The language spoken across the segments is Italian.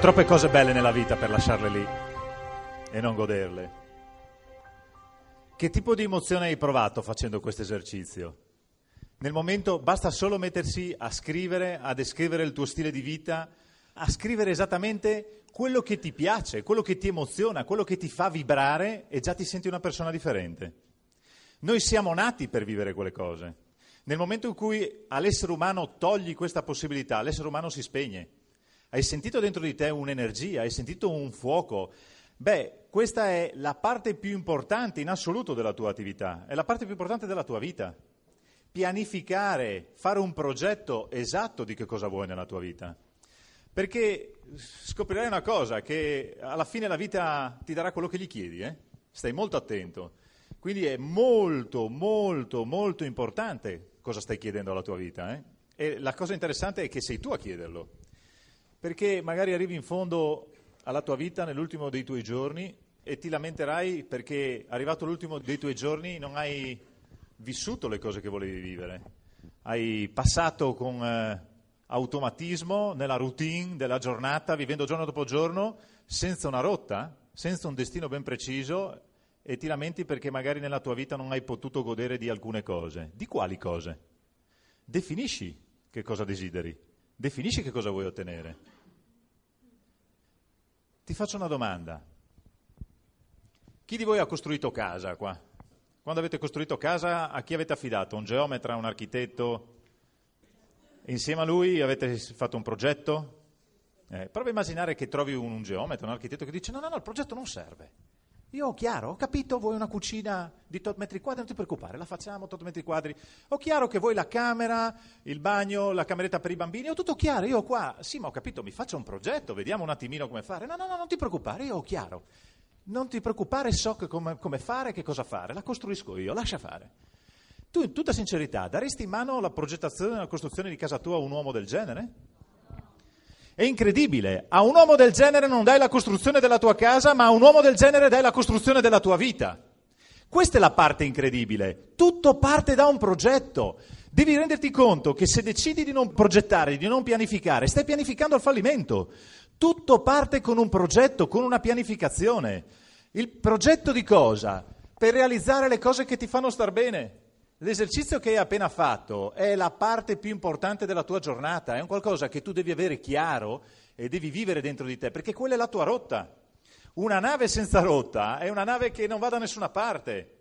troppe cose belle nella vita per lasciarle lì e non goderle. Che tipo di emozione hai provato facendo questo esercizio? Nel momento basta solo mettersi a scrivere, a descrivere il tuo stile di vita, a scrivere esattamente quello che ti piace, quello che ti emoziona, quello che ti fa vibrare e già ti senti una persona differente. Noi siamo nati per vivere quelle cose. Nel momento in cui all'essere umano togli questa possibilità, l'essere umano si spegne. Hai sentito dentro di te un'energia, hai sentito un fuoco. Beh, questa è la parte più importante in assoluto della tua attività, è la parte più importante della tua vita. Pianificare, fare un progetto esatto di che cosa vuoi nella tua vita. Perché scoprirai una cosa, che alla fine la vita ti darà quello che gli chiedi, eh? stai molto attento. Quindi è molto, molto, molto importante cosa stai chiedendo alla tua vita. Eh? E la cosa interessante è che sei tu a chiederlo. Perché magari arrivi in fondo alla tua vita nell'ultimo dei tuoi giorni e ti lamenterai perché arrivato l'ultimo dei tuoi giorni non hai vissuto le cose che volevi vivere. Hai passato con... Eh, automatismo nella routine della giornata, vivendo giorno dopo giorno, senza una rotta, senza un destino ben preciso e ti lamenti perché magari nella tua vita non hai potuto godere di alcune cose. Di quali cose? Definisci che cosa desideri, definisci che cosa vuoi ottenere. Ti faccio una domanda. Chi di voi ha costruito casa qua? Quando avete costruito casa, a chi avete affidato? Un geometra, un architetto, Insieme a lui avete fatto un progetto? Eh, prova a immaginare che trovi un, un geometra, un architetto che dice no, no, no, il progetto non serve. Io ho chiaro, ho capito, vuoi una cucina di tot metri quadri, non ti preoccupare, la facciamo tot metri quadri. Ho chiaro che vuoi la camera, il bagno, la cameretta per i bambini, ho tutto chiaro, io qua, sì, ma ho capito, mi faccio un progetto, vediamo un attimino come fare. No, no, no, non ti preoccupare, io ho chiaro. Non ti preoccupare, so come, come fare, che cosa fare, la costruisco io, lascia fare. Tu, in tutta sincerità, daresti in mano la progettazione e la costruzione di casa tua a un uomo del genere? È incredibile. A un uomo del genere non dai la costruzione della tua casa, ma a un uomo del genere dai la costruzione della tua vita. Questa è la parte incredibile. Tutto parte da un progetto. Devi renderti conto che se decidi di non progettare, di non pianificare, stai pianificando il fallimento. Tutto parte con un progetto, con una pianificazione. Il progetto di cosa? Per realizzare le cose che ti fanno star bene. L'esercizio che hai appena fatto è la parte più importante della tua giornata, è un qualcosa che tu devi avere chiaro e devi vivere dentro di te, perché quella è la tua rotta. Una nave senza rotta è una nave che non va da nessuna parte.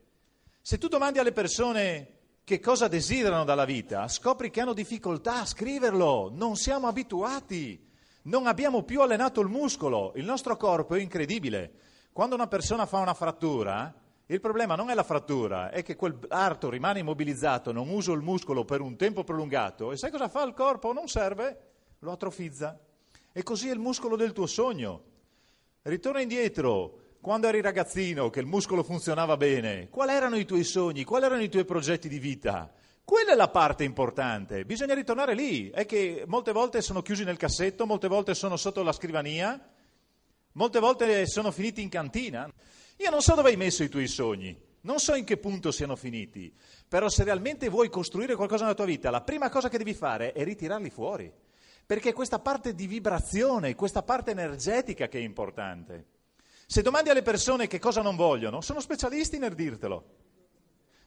Se tu domandi alle persone che cosa desiderano dalla vita, scopri che hanno difficoltà a scriverlo, non siamo abituati, non abbiamo più allenato il muscolo, il nostro corpo è incredibile. Quando una persona fa una frattura, il problema non è la frattura, è che quell'arto rimane immobilizzato, non uso il muscolo per un tempo prolungato e sai cosa fa il corpo? Non serve, lo atrofizza. E così è il muscolo del tuo sogno. Ritorna indietro, quando eri ragazzino, che il muscolo funzionava bene, quali erano i tuoi sogni, quali erano i tuoi progetti di vita? Quella è la parte importante, bisogna ritornare lì, è che molte volte sono chiusi nel cassetto, molte volte sono sotto la scrivania, molte volte sono finiti in cantina. Io non so dove hai messo i tuoi sogni, non so in che punto siano finiti, però se realmente vuoi costruire qualcosa nella tua vita, la prima cosa che devi fare è ritirarli fuori, perché è questa parte di vibrazione, questa parte energetica che è importante. Se domandi alle persone che cosa non vogliono, sono specialisti nel dirtelo.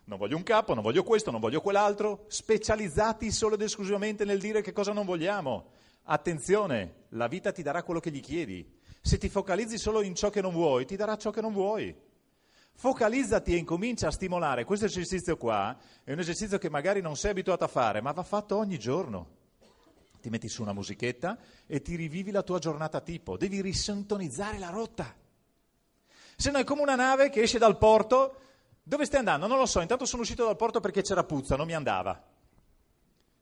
Non voglio un capo, non voglio questo, non voglio quell'altro, specializzati solo ed esclusivamente nel dire che cosa non vogliamo. Attenzione, la vita ti darà quello che gli chiedi. Se ti focalizzi solo in ciò che non vuoi, ti darà ciò che non vuoi. Focalizzati e incomincia a stimolare. Questo esercizio qua è un esercizio che magari non sei abituato a fare, ma va fatto ogni giorno. Ti metti su una musichetta e ti rivivi la tua giornata tipo. Devi risintonizzare la rotta. Se no è come una nave che esce dal porto. Dove stai andando? Non lo so, intanto sono uscito dal porto perché c'era puzza, non mi andava.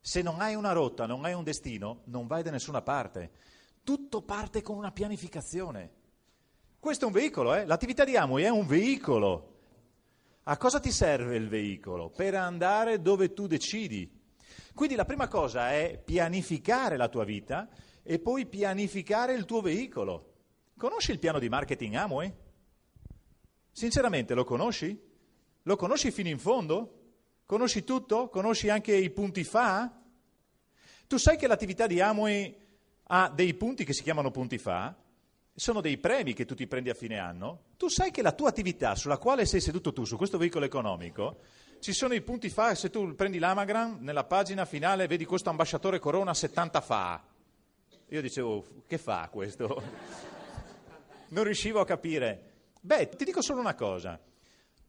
Se non hai una rotta, non hai un destino, non vai da nessuna parte. Tutto parte con una pianificazione. Questo è un veicolo, eh? l'attività di Amway è un veicolo. A cosa ti serve il veicolo? Per andare dove tu decidi. Quindi la prima cosa è pianificare la tua vita e poi pianificare il tuo veicolo. Conosci il piano di marketing Amway? Sinceramente lo conosci? Lo conosci fino in fondo? Conosci tutto? Conosci anche i punti fa? Tu sai che l'attività di Amway ha dei punti che si chiamano punti fa, sono dei premi che tu ti prendi a fine anno, tu sai che la tua attività sulla quale sei seduto tu, su questo veicolo economico, ci sono i punti fa, se tu prendi l'amagram, nella pagina finale vedi questo ambasciatore Corona 70 fa. Io dicevo, che fa questo? non riuscivo a capire. Beh, ti dico solo una cosa,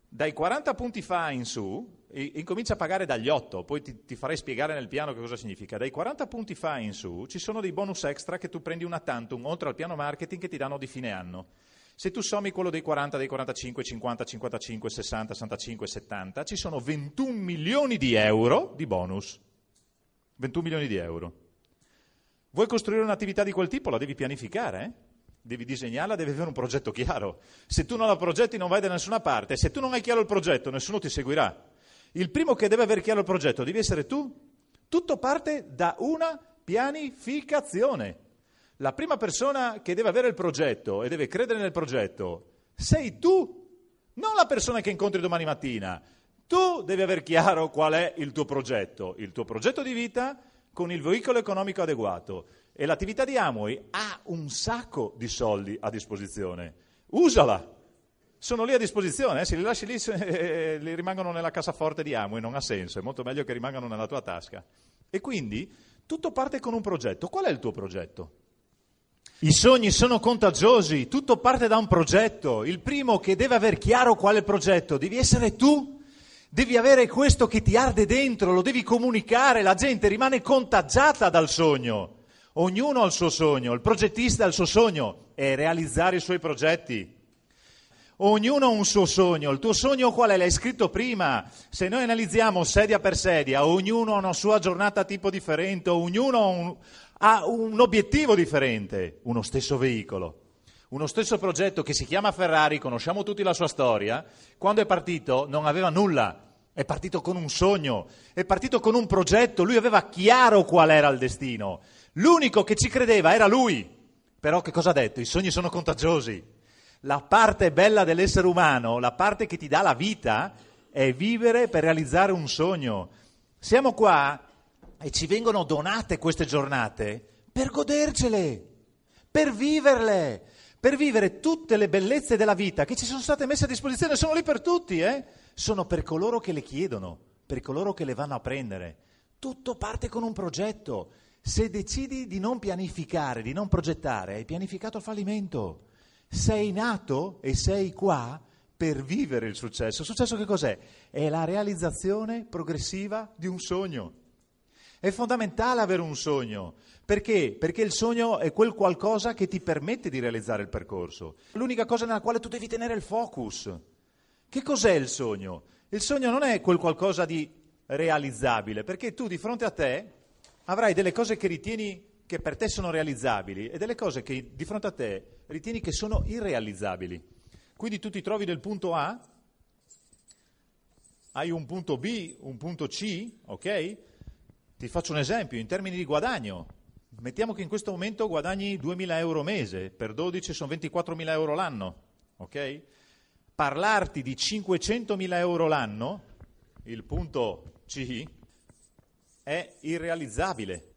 dai 40 punti fa in su, incomincia a pagare dagli 8, poi ti, ti, farei spiegare nel piano che cosa significa. Dai 40 punti fa in su ci sono dei bonus extra che tu prendi una tantum, oltre al piano marketing, che ti danno di fine anno. Se tu sommi quello dei 40, dei 45, 50, 55, 60, 65, 70, ci sono 21 milioni di euro di bonus. 21 milioni di euro. Vuoi costruire un'attività di quel tipo? La devi pianificare, eh? Devi disegnarla, devi avere un progetto chiaro. Se tu non la progetti non vai da nessuna parte, se tu non hai chiaro il progetto nessuno ti seguirà. Il primo che deve avere chiaro il progetto devi essere tu. Tutto parte da una pianificazione. La prima persona che deve avere il progetto e deve credere nel progetto sei tu, non la persona che incontri domani mattina. Tu devi avere chiaro qual è il tuo progetto, il tuo progetto di vita con il veicolo economico adeguato. E l'attività di Amway ha un sacco di soldi a disposizione. Usala! Sono lì a disposizione, eh? se li lasci lì eh, li rimangono nella cassaforte di Amway, non ha senso, è molto meglio che rimangano nella tua tasca. E quindi tutto parte con un progetto. Qual è il tuo progetto? I sogni sono contagiosi, tutto parte da un progetto. Il primo che deve aver chiaro qual è il progetto, devi essere tu. Devi avere questo che ti arde dentro, lo devi comunicare, la gente rimane contagiata dal sogno. Ognuno ha il suo sogno, il progettista ha il suo sogno, è realizzare i suoi progetti. Ognuno ha un suo sogno, il tuo sogno qual è? L'hai scritto prima. Se noi analizziamo sedia per sedia, ognuno ha una sua giornata tipo differente, ognuno ha un, ha un obiettivo differente, uno stesso veicolo. Uno stesso progetto che si chiama Ferrari, conosciamo tutti la sua storia, quando è partito non aveva nulla, è partito con un sogno, è partito con un progetto, lui aveva chiaro qual era il destino. L'unico che ci credeva era lui. Però che cosa ha detto? I sogni sono contagiosi. La parte bella dell'essere umano, la parte che ti dà la vita, è vivere per realizzare un sogno. Siamo qua e ci vengono donate queste giornate per godercele, per viverle, per vivere tutte le bellezze della vita che ci sono state messe a disposizione, sono lì per tutti, eh? sono per coloro che le chiedono, per coloro che le vanno a prendere. Tutto parte con un progetto. Se decidi di non pianificare, di non progettare, hai pianificato il fallimento. Sei nato e sei qua per vivere il successo. Il successo che cos'è? È la realizzazione progressiva di un sogno. È fondamentale avere un sogno. Perché? Perché il sogno è quel qualcosa che ti permette di realizzare il percorso. L'unica cosa nella quale tu devi tenere il focus. Che cos'è il sogno? Il sogno non è quel qualcosa di realizzabile, perché tu di fronte a te avrai delle cose che ritieni che per te sono realizzabili e delle cose che di fronte a te ritieni che sono irrealizzabili. Quindi tu ti trovi nel punto A, hai un punto B, un punto C, ok? Ti faccio un esempio, in termini di guadagno. Mettiamo che in questo momento guadagni 2.000 euro mese, per 12 sono 24.000 euro l'anno, ok? Parlarti di 500.000 euro l'anno, il punto C, è irrealizzabile.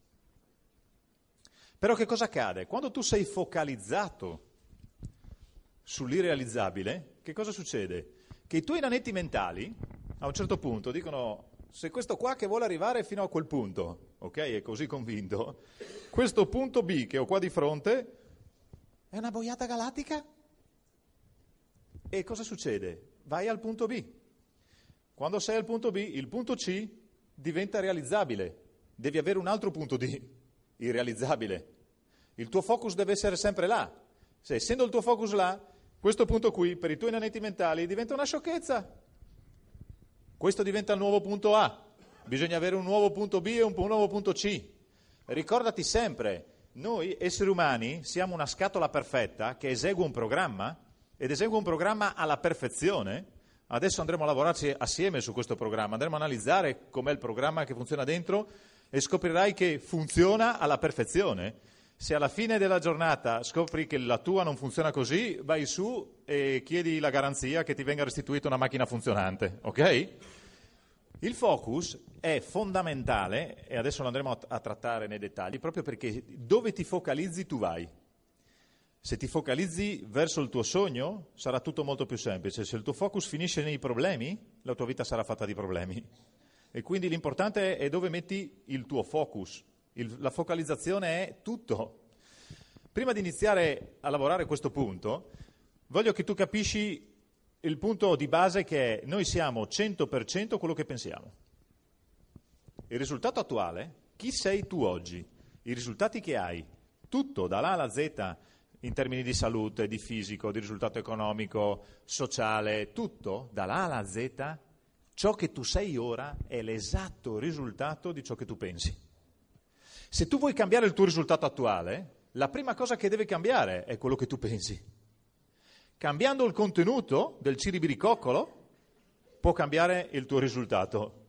Però che cosa accade? Quando tu sei focalizzato sull'irrealizzabile, che cosa succede? Che i tuoi nanetti mentali a un certo punto dicono se questo qua che vuole arrivare fino a quel punto, ok, è così convinto, questo punto B che ho qua di fronte è una boiata galattica? E cosa succede? Vai al punto B. Quando sei al punto B, il punto C diventa realizzabile. Devi avere un altro punto D, irrealizzabile. Il tuo focus deve essere sempre là. Se essendo il tuo focus là, questo punto qui, per i tuoi nanetti mentali, diventa una sciocchezza. Questo diventa il nuovo punto A. Bisogna avere un nuovo punto B e un nuovo punto C. Ricordati sempre, noi esseri umani siamo una scatola perfetta che esegue un programma ed esegue un programma alla perfezione Adesso andremo a lavorarci assieme su questo programma, andremo a analizzare com'è il programma che funziona dentro e scoprirai che funziona alla perfezione. Se alla fine della giornata scopri che la tua non funziona così, vai su e chiedi la garanzia che ti venga restituita una macchina funzionante, ok? Il focus è fondamentale, e adesso lo andremo a, trattare nei dettagli, proprio perché dove ti focalizzi tu vai. Se ti focalizzi verso il tuo sogno sarà tutto molto più semplice, se il tuo focus finisce nei problemi, la tua vita sarà fatta di problemi. E quindi l'importante è dove metti il tuo focus. Il, la focalizzazione è tutto. Prima di iniziare a lavorare questo punto, voglio che tu capisci il punto di base che è noi siamo 100% quello che pensiamo. Il risultato attuale, chi sei tu oggi? I risultati che hai, tutto dall'A alla Z in termini di salute, di fisico, di risultato economico, sociale, tutto dall'A alla Z, ciò che tu sei ora è l'esatto risultato di ciò che tu pensi. Se tu vuoi cambiare il tuo risultato attuale, la prima cosa che deve cambiare è quello che tu pensi. Cambiando il contenuto del ciribiricoccolo può cambiare il tuo risultato.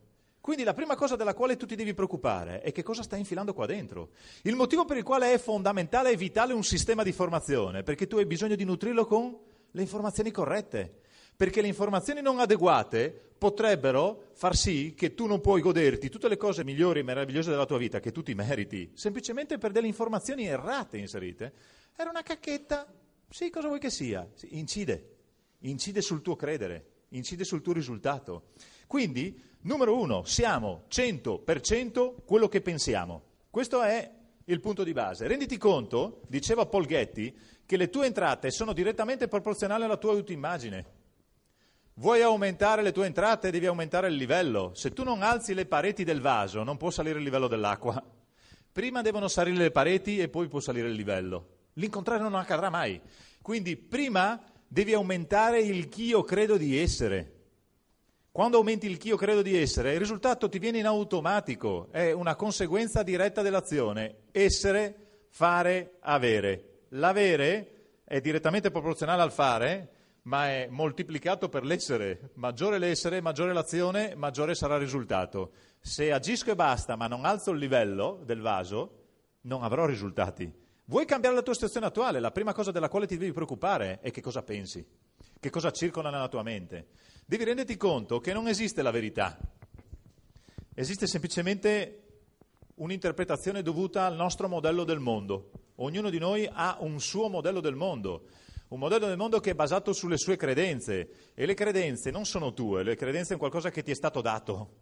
Quindi la prima cosa della quale tu ti devi preoccupare è che cosa stai infilando qua dentro. Il motivo per il quale è fondamentale e vitale un sistema di formazione, perché tu hai bisogno di nutrirlo con le informazioni corrette. Perché le informazioni non adeguate potrebbero far sì che tu non puoi goderti tutte le cose migliori e meravigliose della tua vita che tu ti meriti, semplicemente per delle informazioni errate inserite. Era una cacchetta, sì, cosa vuoi che sia? Incide, incide sul tuo credere, incide sul tuo risultato. Quindi, numero uno, siamo 100% quello che pensiamo. Questo è il punto di base. Renditi conto, diceva Paul Getty, che le tue entrate sono direttamente proporzionali alla tua autoimmagine. Vuoi aumentare le tue entrate, devi aumentare il livello. Se tu non alzi le pareti del vaso, non può salire il livello dell'acqua. Prima devono salire le pareti e poi può salire il livello. L'incontrario non accadrà mai. Quindi prima devi aumentare il chi io credo di essere. Quando aumenti il chi io credo di essere, il risultato ti viene in automatico, è una conseguenza diretta dell'azione. Essere, fare, avere. L'avere è direttamente proporzionale al fare, ma è moltiplicato per l'essere. Maggiore l'essere, maggiore l'azione, maggiore sarà il risultato. Se agisco e basta, ma non alzo il livello del vaso, non avrò risultati. Vuoi cambiare la tua situazione attuale? La prima cosa della quale ti devi preoccupare è che cosa pensi, che cosa circola nella tua mente. Devi renderti conto che non esiste la verità, esiste semplicemente un'interpretazione dovuta al nostro modello del mondo. Ognuno di noi ha un suo modello del mondo un modello del mondo che è basato sulle sue credenze e le credenze non sono tue, le credenze sono qualcosa che ti è stato dato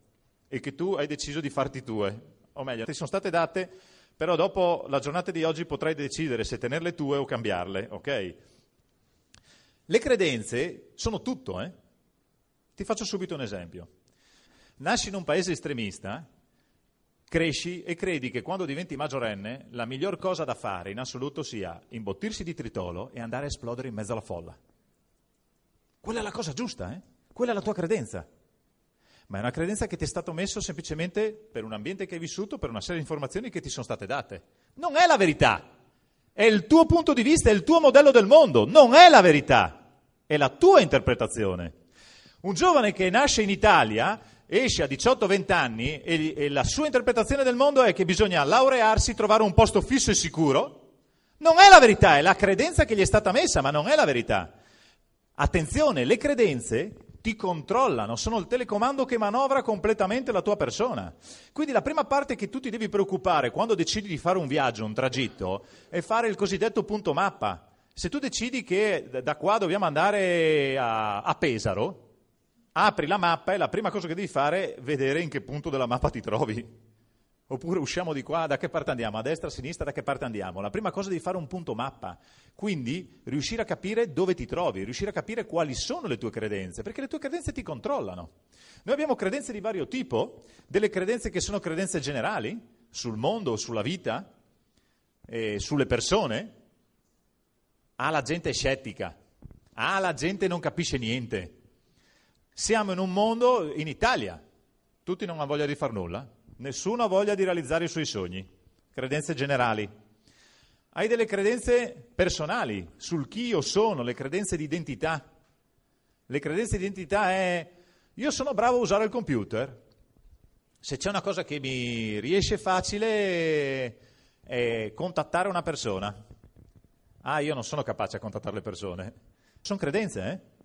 e che tu hai deciso di farti tue, o meglio, ti sono state date, però dopo la giornata di oggi potrai decidere se tenerle tue o cambiarle, ok? Le credenze sono tutto, eh? Ti faccio subito un esempio. Nasci in un paese estremista, cresci e credi che quando diventi maggiorenne la miglior cosa da fare in assoluto sia imbottirsi di tritolo e andare a esplodere in mezzo alla folla. Quella è la cosa giusta, eh? Quella è la tua credenza. Ma è una credenza che ti è stato messo semplicemente per un ambiente che hai vissuto, per una serie di informazioni che ti sono state date. Non è la verità. È il tuo punto di vista, è il tuo modello del mondo. Non è la verità. È la tua interpretazione. Un giovane che nasce in Italia esce a 18-20 anni e, e, la sua interpretazione del mondo è che bisogna laurearsi, trovare un posto fisso e sicuro. Non è la verità, è la credenza che gli è stata messa, ma non è la verità. Attenzione, le credenze ti controllano, sono il telecomando che manovra completamente la tua persona. Quindi la prima parte che tu ti devi preoccupare quando decidi di fare un viaggio, un tragitto, è fare il cosiddetto punto mappa. Se tu decidi che da qua dobbiamo andare a, a Pesaro, apri la mappa e la prima cosa che devi fare è vedere in che punto della mappa ti trovi. Oppure usciamo di qua, da che parte andiamo? A destra, a sinistra, da che parte andiamo? La prima cosa devi fare un punto mappa. Quindi riuscire a capire dove ti trovi, riuscire a capire quali sono le tue credenze, perché le tue credenze ti controllano. Noi abbiamo credenze di vario tipo, delle credenze che sono credenze generali, sul mondo, sulla vita, sulle persone. Ah, la gente è scettica. Ah, la gente non capisce niente. Siamo in un mondo, in Italia, tutti non hanno voglia di far nulla, nessuno ha voglia di realizzare i suoi sogni, credenze generali. Hai delle credenze personali sul chi io sono, le credenze di identità. Le credenze di identità è io sono bravo a usare il computer, se c'è una cosa che mi riesce facile è contattare una persona. Ah, io non sono capace a contattare le persone. Sono credenze, eh?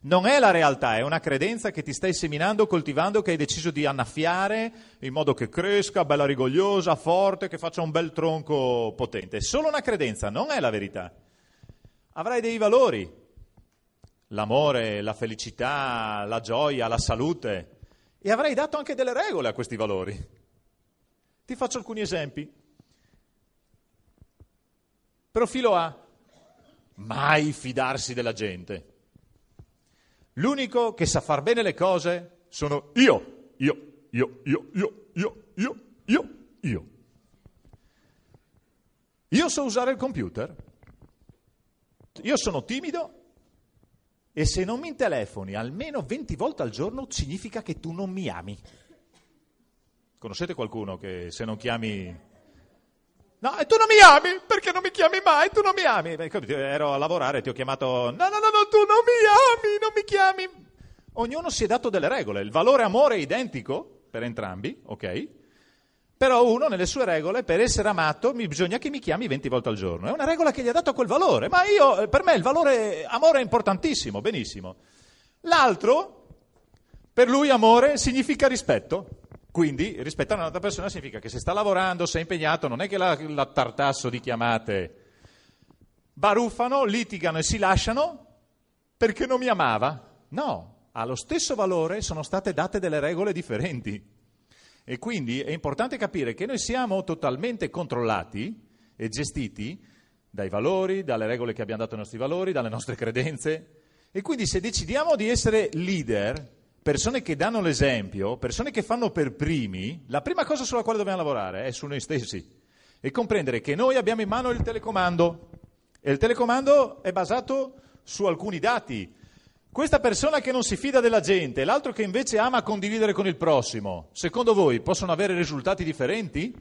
Non è la realtà, è una credenza che ti stai seminando, coltivando, che hai deciso di annaffiare in modo che cresca, bella rigogliosa, forte, che faccia un bel tronco potente. È solo una credenza, non è la verità. Avrai dei valori, l'amore, la felicità, la gioia, la salute, e avrai dato anche delle regole a questi valori. Ti faccio alcuni esempi. Profilo A. Mai fidarsi della gente. L'unico che sa far bene le cose sono io, io, io, io, io, io, io, io, io. Io so usare il computer, io sono timido e se non mi telefoni almeno 20 volte al giorno significa che tu non mi ami. Conoscete qualcuno che se non chiami No, e tu non mi ami, perché non mi chiami mai, tu non mi ami. Ero a lavorare, ti ho chiamato, no, no, no, no, tu non mi ami, non mi chiami. Ognuno si è dato delle regole, il valore amore è identico per entrambi, ok? Però uno nelle sue regole, per essere amato, bisogna che mi chiami 20 volte al giorno. È una regola che gli ha dato quel valore, ma io, per me il valore amore è importantissimo, benissimo. L'altro, per lui amore significa rispetto. Quindi rispettare un'altra persona significa che se sta lavorando, se è impegnato, non è che la, la tartasso di chiamate baruffano, litigano e si lasciano perché non mi amava. No, allo stesso valore sono state date delle regole differenti. E quindi è importante capire che noi siamo totalmente controllati e gestiti dai valori, dalle regole che abbiamo dato ai nostri valori, dalle nostre credenze. E quindi se decidiamo di essere leader, persone che danno l'esempio, persone che fanno per primi, la prima cosa sulla quale dobbiamo lavorare è su noi stessi e comprendere che noi abbiamo in mano il telecomando e il telecomando è basato su alcuni dati. Questa persona che non si fida della gente, l'altro che invece ama condividere con il prossimo, secondo voi possono avere risultati differenti?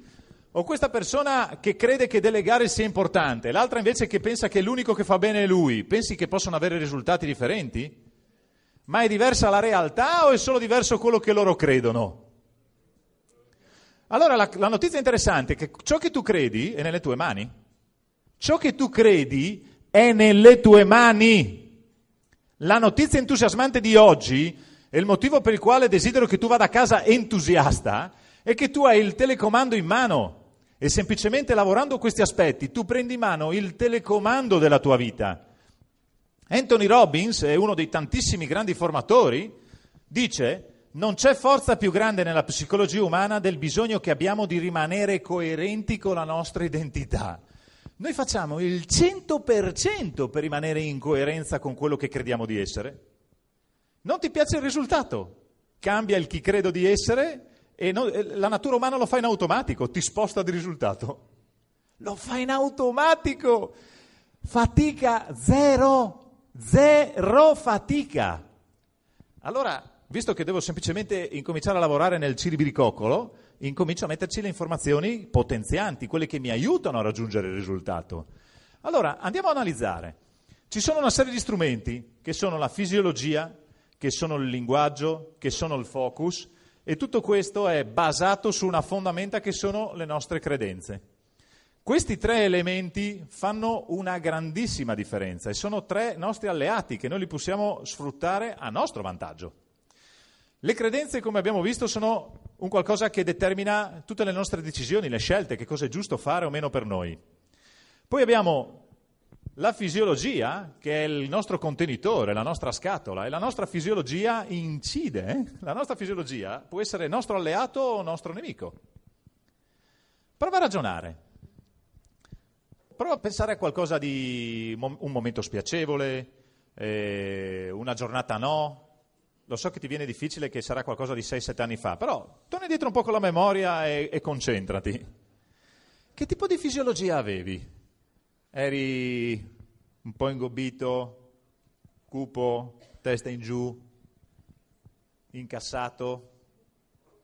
O questa persona che crede che delegare sia importante, l'altra invece che pensa che l'unico che fa bene è lui, pensi che possono avere risultati differenti? Ma è diversa la realtà o è solo diverso quello che loro credono? Allora la, la, notizia interessante è che ciò che tu credi è nelle tue mani. Ciò che tu credi è nelle tue mani. La notizia entusiasmante di oggi e il motivo per il quale desidero che tu vada a casa entusiasta è che tu hai il telecomando in mano e semplicemente lavorando questi aspetti tu prendi in mano il telecomando della tua vita. Anthony Robbins è uno dei tantissimi grandi formatori, dice non c'è forza più grande nella psicologia umana del bisogno che abbiamo di rimanere coerenti con la nostra identità. Noi facciamo il 100% per rimanere in coerenza con quello che crediamo di essere. Non ti piace il risultato? Cambia il chi credo di essere e no, la natura umana lo fa in automatico, ti sposta di risultato. Lo fa in automatico. Fatica zero. Zero fatica. Allora, visto che devo semplicemente incominciare a lavorare nel ciribiricoccolo, incomincio a metterci le informazioni potenzianti, quelle che mi aiutano a raggiungere il risultato. Allora, andiamo a analizzare. Ci sono una serie di strumenti che sono la fisiologia, che sono il linguaggio, che sono il focus, e tutto questo è basato su una fondamenta che sono le nostre credenze. Questi tre elementi fanno una grandissima differenza e sono tre nostri alleati che noi li possiamo sfruttare a nostro vantaggio. Le credenze, come abbiamo visto, sono un qualcosa che determina tutte le nostre decisioni, le scelte, che cosa è giusto fare o meno per noi. Poi abbiamo la fisiologia, che è il nostro contenitore, la nostra scatola, e la nostra fisiologia incide. Eh? La nostra fisiologia può essere nostro alleato o nostro nemico. Prova a ragionare. Prova a pensare a qualcosa di un momento spiacevole, eh, una giornata no. Lo so che ti viene difficile, che sarà qualcosa di 6-7 anni fa, però torna dietro un po' con la memoria e, e concentrati. Che tipo di fisiologia avevi? Eri un po' ingobbito, cupo, testa in giù, incassato,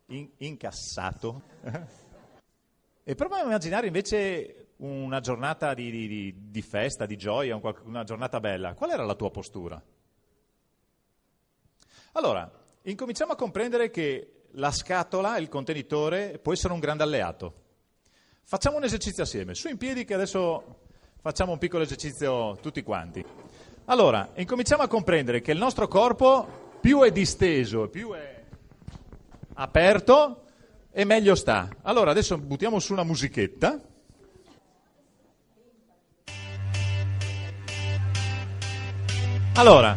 in, incassato. e prova a immaginare invece una giornata di, di, di festa, di gioia, una giornata bella, qual era la tua postura? Allora, incominciamo a comprendere che la scatola, il contenitore, può essere un grande alleato. Facciamo un esercizio assieme, su in piedi che adesso facciamo un piccolo esercizio tutti quanti. Allora, incominciamo a comprendere che il nostro corpo più è disteso, più è aperto e meglio sta. Allora, adesso buttiamo su una musichetta. Allora,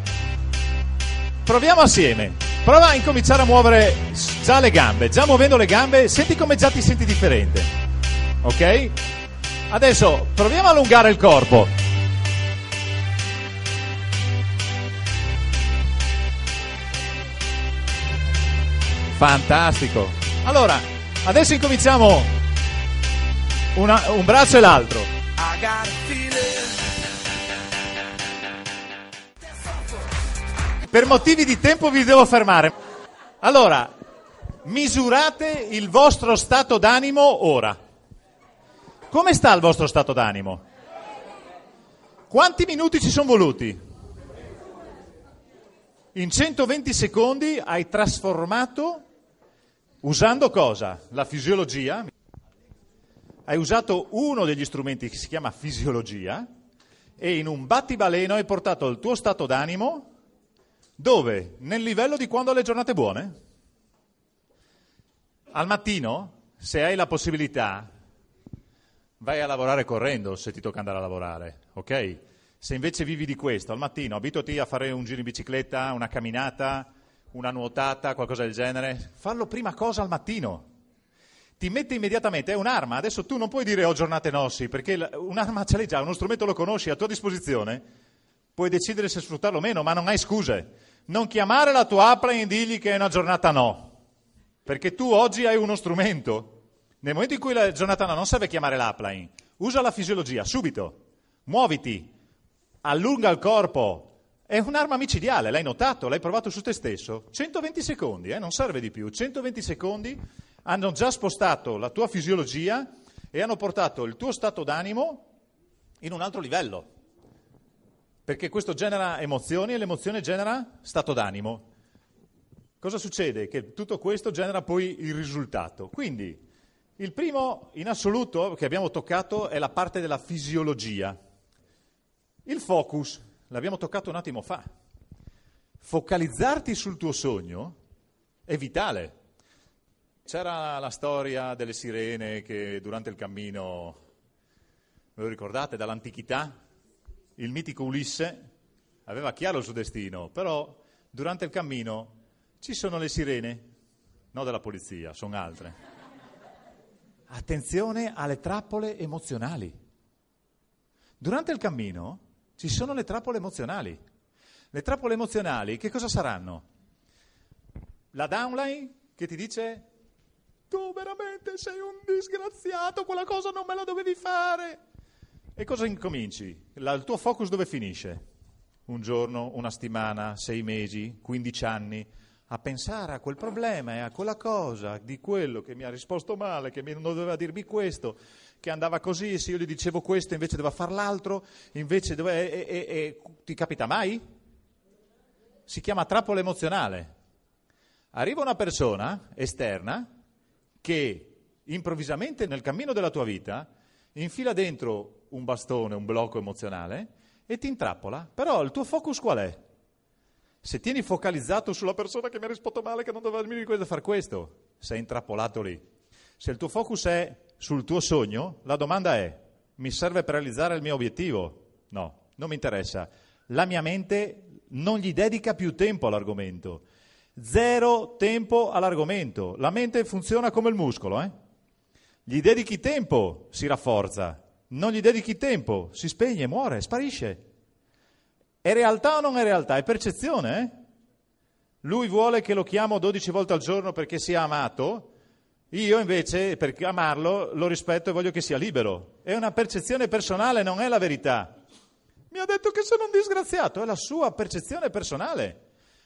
proviamo assieme. Prova a incominciare a muovere già le gambe. Già muovendo le gambe, senti come già ti senti differente. Ok? Adesso proviamo a allungare il corpo. Fantastico. Allora, adesso incominciamo una, un braccio e l'altro. Per motivi di tempo vi devo fermare. Allora, misurate il vostro stato d'animo ora. Come sta il vostro stato d'animo? Quanti minuti ci sono voluti? In 120 secondi hai trasformato, usando cosa? La fisiologia. Hai usato uno degli strumenti che si chiama fisiologia e in un battibaleno hai portato il tuo stato d'animo dove? Nel livello di quando hai le giornate buone? Al mattino, se hai la possibilità, vai a lavorare correndo se ti tocca andare a lavorare, ok? Se invece vivi di questo, al mattino abituati a fare un giro in bicicletta, una camminata, una nuotata, qualcosa del genere, fallo prima cosa al mattino. Ti mette immediatamente, è un'arma, adesso tu non puoi dire ho giornate nossi, perché un'arma ce l'hai già, uno strumento lo conosci a tua disposizione, puoi decidere se sfruttarlo o meno, ma non hai scuse. Non chiamare la tua upline e digli che è una giornata no, perché tu oggi hai uno strumento nel momento in cui la giornata no, non serve chiamare l'upline, usa la fisiologia, subito, muoviti, allunga il corpo. È un'arma micidiale, l'hai notato, l'hai provato su te stesso. 120 secondi, eh, non serve di più. 120 secondi hanno già spostato la tua fisiologia e hanno portato il tuo stato d'animo in un altro livello. Perché questo genera emozioni e l'emozione genera stato d'animo. Cosa succede? Che tutto questo genera poi il risultato. Quindi il primo in assoluto che abbiamo toccato è la parte della fisiologia. Il focus, l'abbiamo toccato un attimo fa. Focalizzarti sul tuo sogno è vitale. C'era la storia delle sirene che durante il cammino, ve lo ricordate, dall'antichità? Il mitico Ulisse aveva chiaro il suo destino, però durante il cammino ci sono le sirene, non della polizia, sono altre. Attenzione alle trappole emozionali. Durante il cammino ci sono le trappole emozionali. Le trappole emozionali che cosa saranno? La downline che ti dice tu veramente sei un disgraziato, quella cosa non me la dovevi fare. E cosa incominci? La, il tuo focus dove finisce? Un giorno, una settimana, sei mesi, 15 anni? a pensare a quel problema e a quella cosa di quello che mi ha risposto male, che non doveva dirmi questo, che andava così, se io gli dicevo questo invece doveva far l'altro, invece doveva... E, e, e, ti capita mai? Si chiama trappola emozionale. Arriva una persona esterna che improvvisamente nel cammino della tua vita infila dentro un bastone, un blocco emozionale e ti intrappola, però il tuo focus qual è? Se tieni focalizzato sulla persona che mi ha risposto male, che non doveva dirmi questo, fare questo, sei intrappolato lì. Se il tuo focus è sul tuo sogno, la domanda è, mi serve per realizzare il mio obiettivo? No, non mi interessa. La mia mente non gli dedica più tempo all'argomento. Zero tempo all'argomento. La mente funziona come il muscolo, eh? Gli dedichi tempo, si rafforza. Non gli dedichi tempo, si spegne, muore, sparisce. È realtà o non è realtà? È percezione, eh? Lui vuole che lo chiamo 12 volte al giorno perché sia amato, io invece per amarlo lo rispetto e voglio che sia libero. È una percezione personale, non è la verità. Mi ha detto che sono un disgraziato, è la sua percezione personale.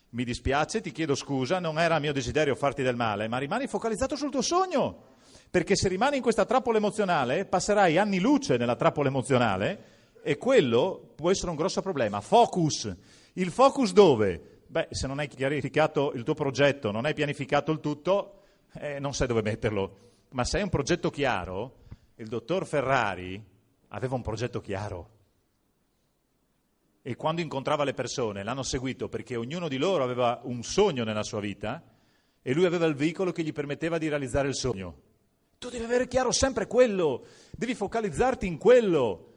Mi dispiace, ti chiedo scusa, non era mio desiderio farti del male, ma rimani focalizzato sul tuo sogno. Perché se rimani in questa trappola emozionale, passerai anni luce nella trappola emozionale e quello può essere un grosso problema. Focus. Il focus dove? Beh, se non hai chiarificato il tuo progetto, non hai pianificato il tutto, eh, non sai dove metterlo. Ma se hai un progetto chiaro, il dottor Ferrari aveva un progetto chiaro. e quando incontrava le persone l'hanno seguito perché ognuno di loro aveva un sogno nella sua vita e lui aveva il veicolo che gli permetteva di realizzare il sogno. Tu devi avere chiaro sempre quello, devi focalizzarti in quello.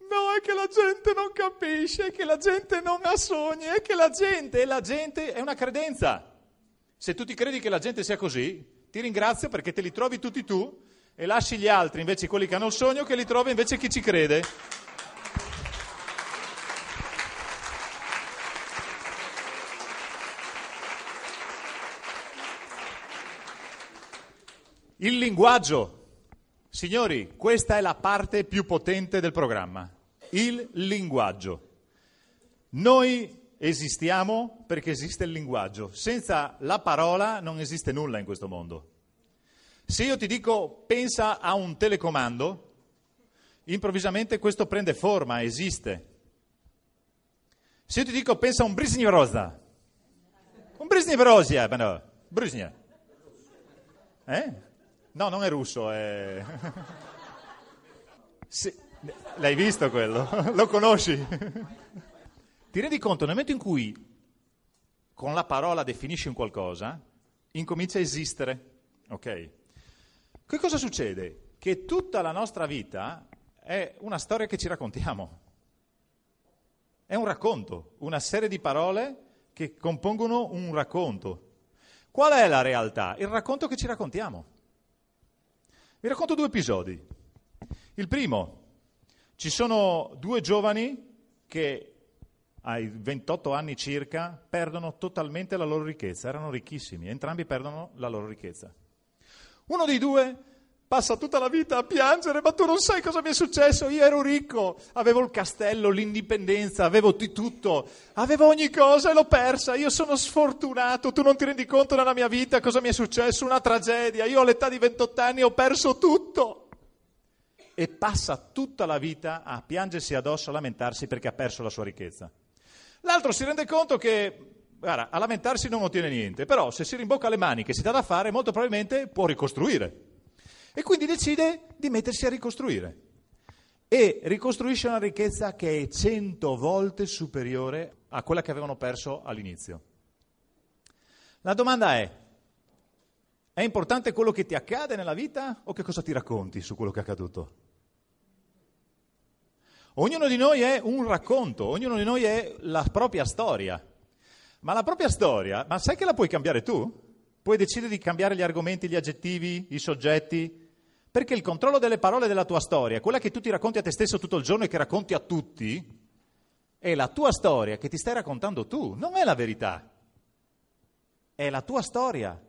No, è che la gente non capisce, è che la gente non ha sogni, è che la gente, la gente è una credenza. Se tu ti credi che la gente sia così, ti ringrazio perché te li trovi tutti tu e lasci gli altri, invece quelli che hanno il sogno, che li trovi invece chi ci crede. Il linguaggio. Signori, questa è la parte più potente del programma. Il linguaggio. Noi esistiamo perché esiste il linguaggio. Senza la parola non esiste nulla in questo mondo. Se io ti dico pensa a un telecomando, improvvisamente questo prende forma, esiste. Se io ti dico pensa a un Brisnivrosa, un Brisnivrosia, no, Brisnia. Eh? No, non è russo, è... Sì, l'hai visto quello? Lo conosci? Ti rendi conto, nel momento in cui con la parola definisci un qualcosa, incomincia a esistere, ok? Che cosa succede? Che tutta la nostra vita è una storia che ci raccontiamo. È un racconto, una serie di parole che compongono un racconto. Qual è la realtà? Il racconto che ci raccontiamo. Vi racconto due episodi. Il primo, ci sono due giovani che ai 28 anni circa perdono totalmente la loro ricchezza, erano ricchissimi, entrambi perdono la loro ricchezza. Uno dei due passa tutta la vita a piangere, ma tu non sai cosa mi è successo, io ero ricco, avevo il castello, l'indipendenza, avevo di tutto, avevo ogni cosa e l'ho persa, io sono sfortunato, tu non ti rendi conto nella mia vita cosa mi è successo, una tragedia, io all'età di 28 anni ho perso tutto. E passa tutta la vita a piangersi addosso, a lamentarsi perché ha perso la sua ricchezza. L'altro si rende conto che guarda, a lamentarsi non ottiene niente, però se si rimbocca le maniche e si dà da fare, molto probabilmente può ricostruire. E quindi decide di mettersi a ricostruire. E ricostruisce una ricchezza che è cento volte superiore a quella che avevano perso all'inizio. La domanda è, è importante quello che ti accade nella vita o che cosa ti racconti su quello che è accaduto? Ognuno di noi è un racconto, ognuno di noi è la propria storia. Ma la propria storia, ma sai che la puoi cambiare tu? Puoi decidere di cambiare gli argomenti, gli aggettivi, i soggetti, perché il controllo delle parole della tua storia, quella che tu ti racconti a te stesso tutto il giorno e che racconti a tutti, è la tua storia che ti stai raccontando tu, non è la verità. È la tua storia,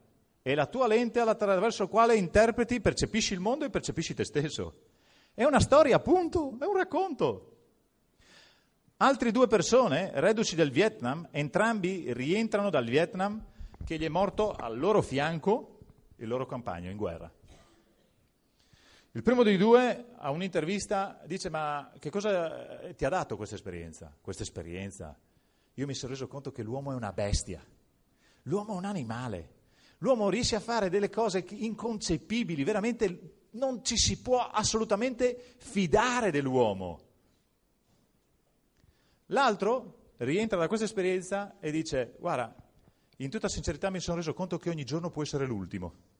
è la tua lente attraverso la quale interpreti, percepisci il mondo e percepisci te stesso. È una storia, appunto, è un racconto. Altre due persone, reduci del Vietnam, entrambi rientrano dal Vietnam che gli è morto al loro fianco il loro compagno in guerra. Il primo dei due a un'intervista dice ma che cosa eh, ti ha dato questa esperienza? Questa esperienza? Io mi sono reso conto che l'uomo è una bestia, l'uomo è un animale, l'uomo riesce a fare delle cose inconcepibili, veramente non ci si può assolutamente fidare dell'uomo. L'altro rientra da questa esperienza e dice guarda, in tutta sincerità mi sono reso conto che ogni giorno può essere l'ultimo.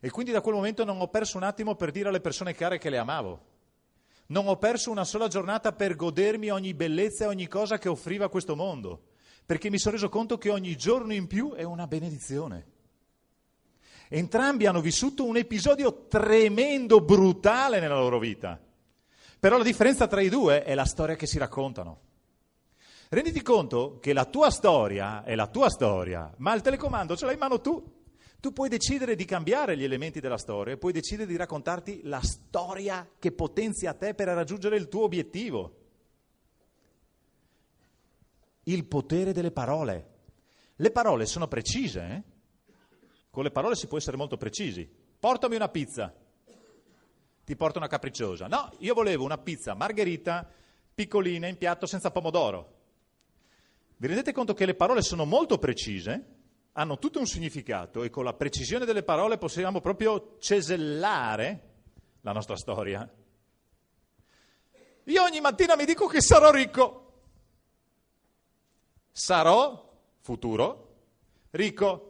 E quindi da quel momento non ho perso un attimo per dire alle persone care che le amavo. Non ho perso una sola giornata per godermi ogni bellezza e ogni cosa che offriva questo mondo, perché mi sono reso conto che ogni giorno in più è una benedizione. Entrambi hanno vissuto un episodio tremendo, brutale nella loro vita. Però la differenza tra i due è la storia che si raccontano. Renditi conto che la tua storia è la tua storia, ma il telecomando ce l'hai in mano tu. Tu puoi decidere di cambiare gli elementi della storia, puoi decidere di raccontarti la storia che potenzia te per raggiungere il tuo obiettivo. Il potere delle parole. Le parole sono precise, eh? Con le parole si può essere molto precisi. Portami una pizza. Ti porto una capricciosa. No, io volevo una pizza margherita piccolina in piatto senza pomodoro. Vi rendete conto che le parole sono molto precise, hanno tutto un significato e con la precisione delle parole possiamo proprio cesellare la nostra storia. Io ogni mattina mi dico che sarò ricco. Sarò, futuro, ricco.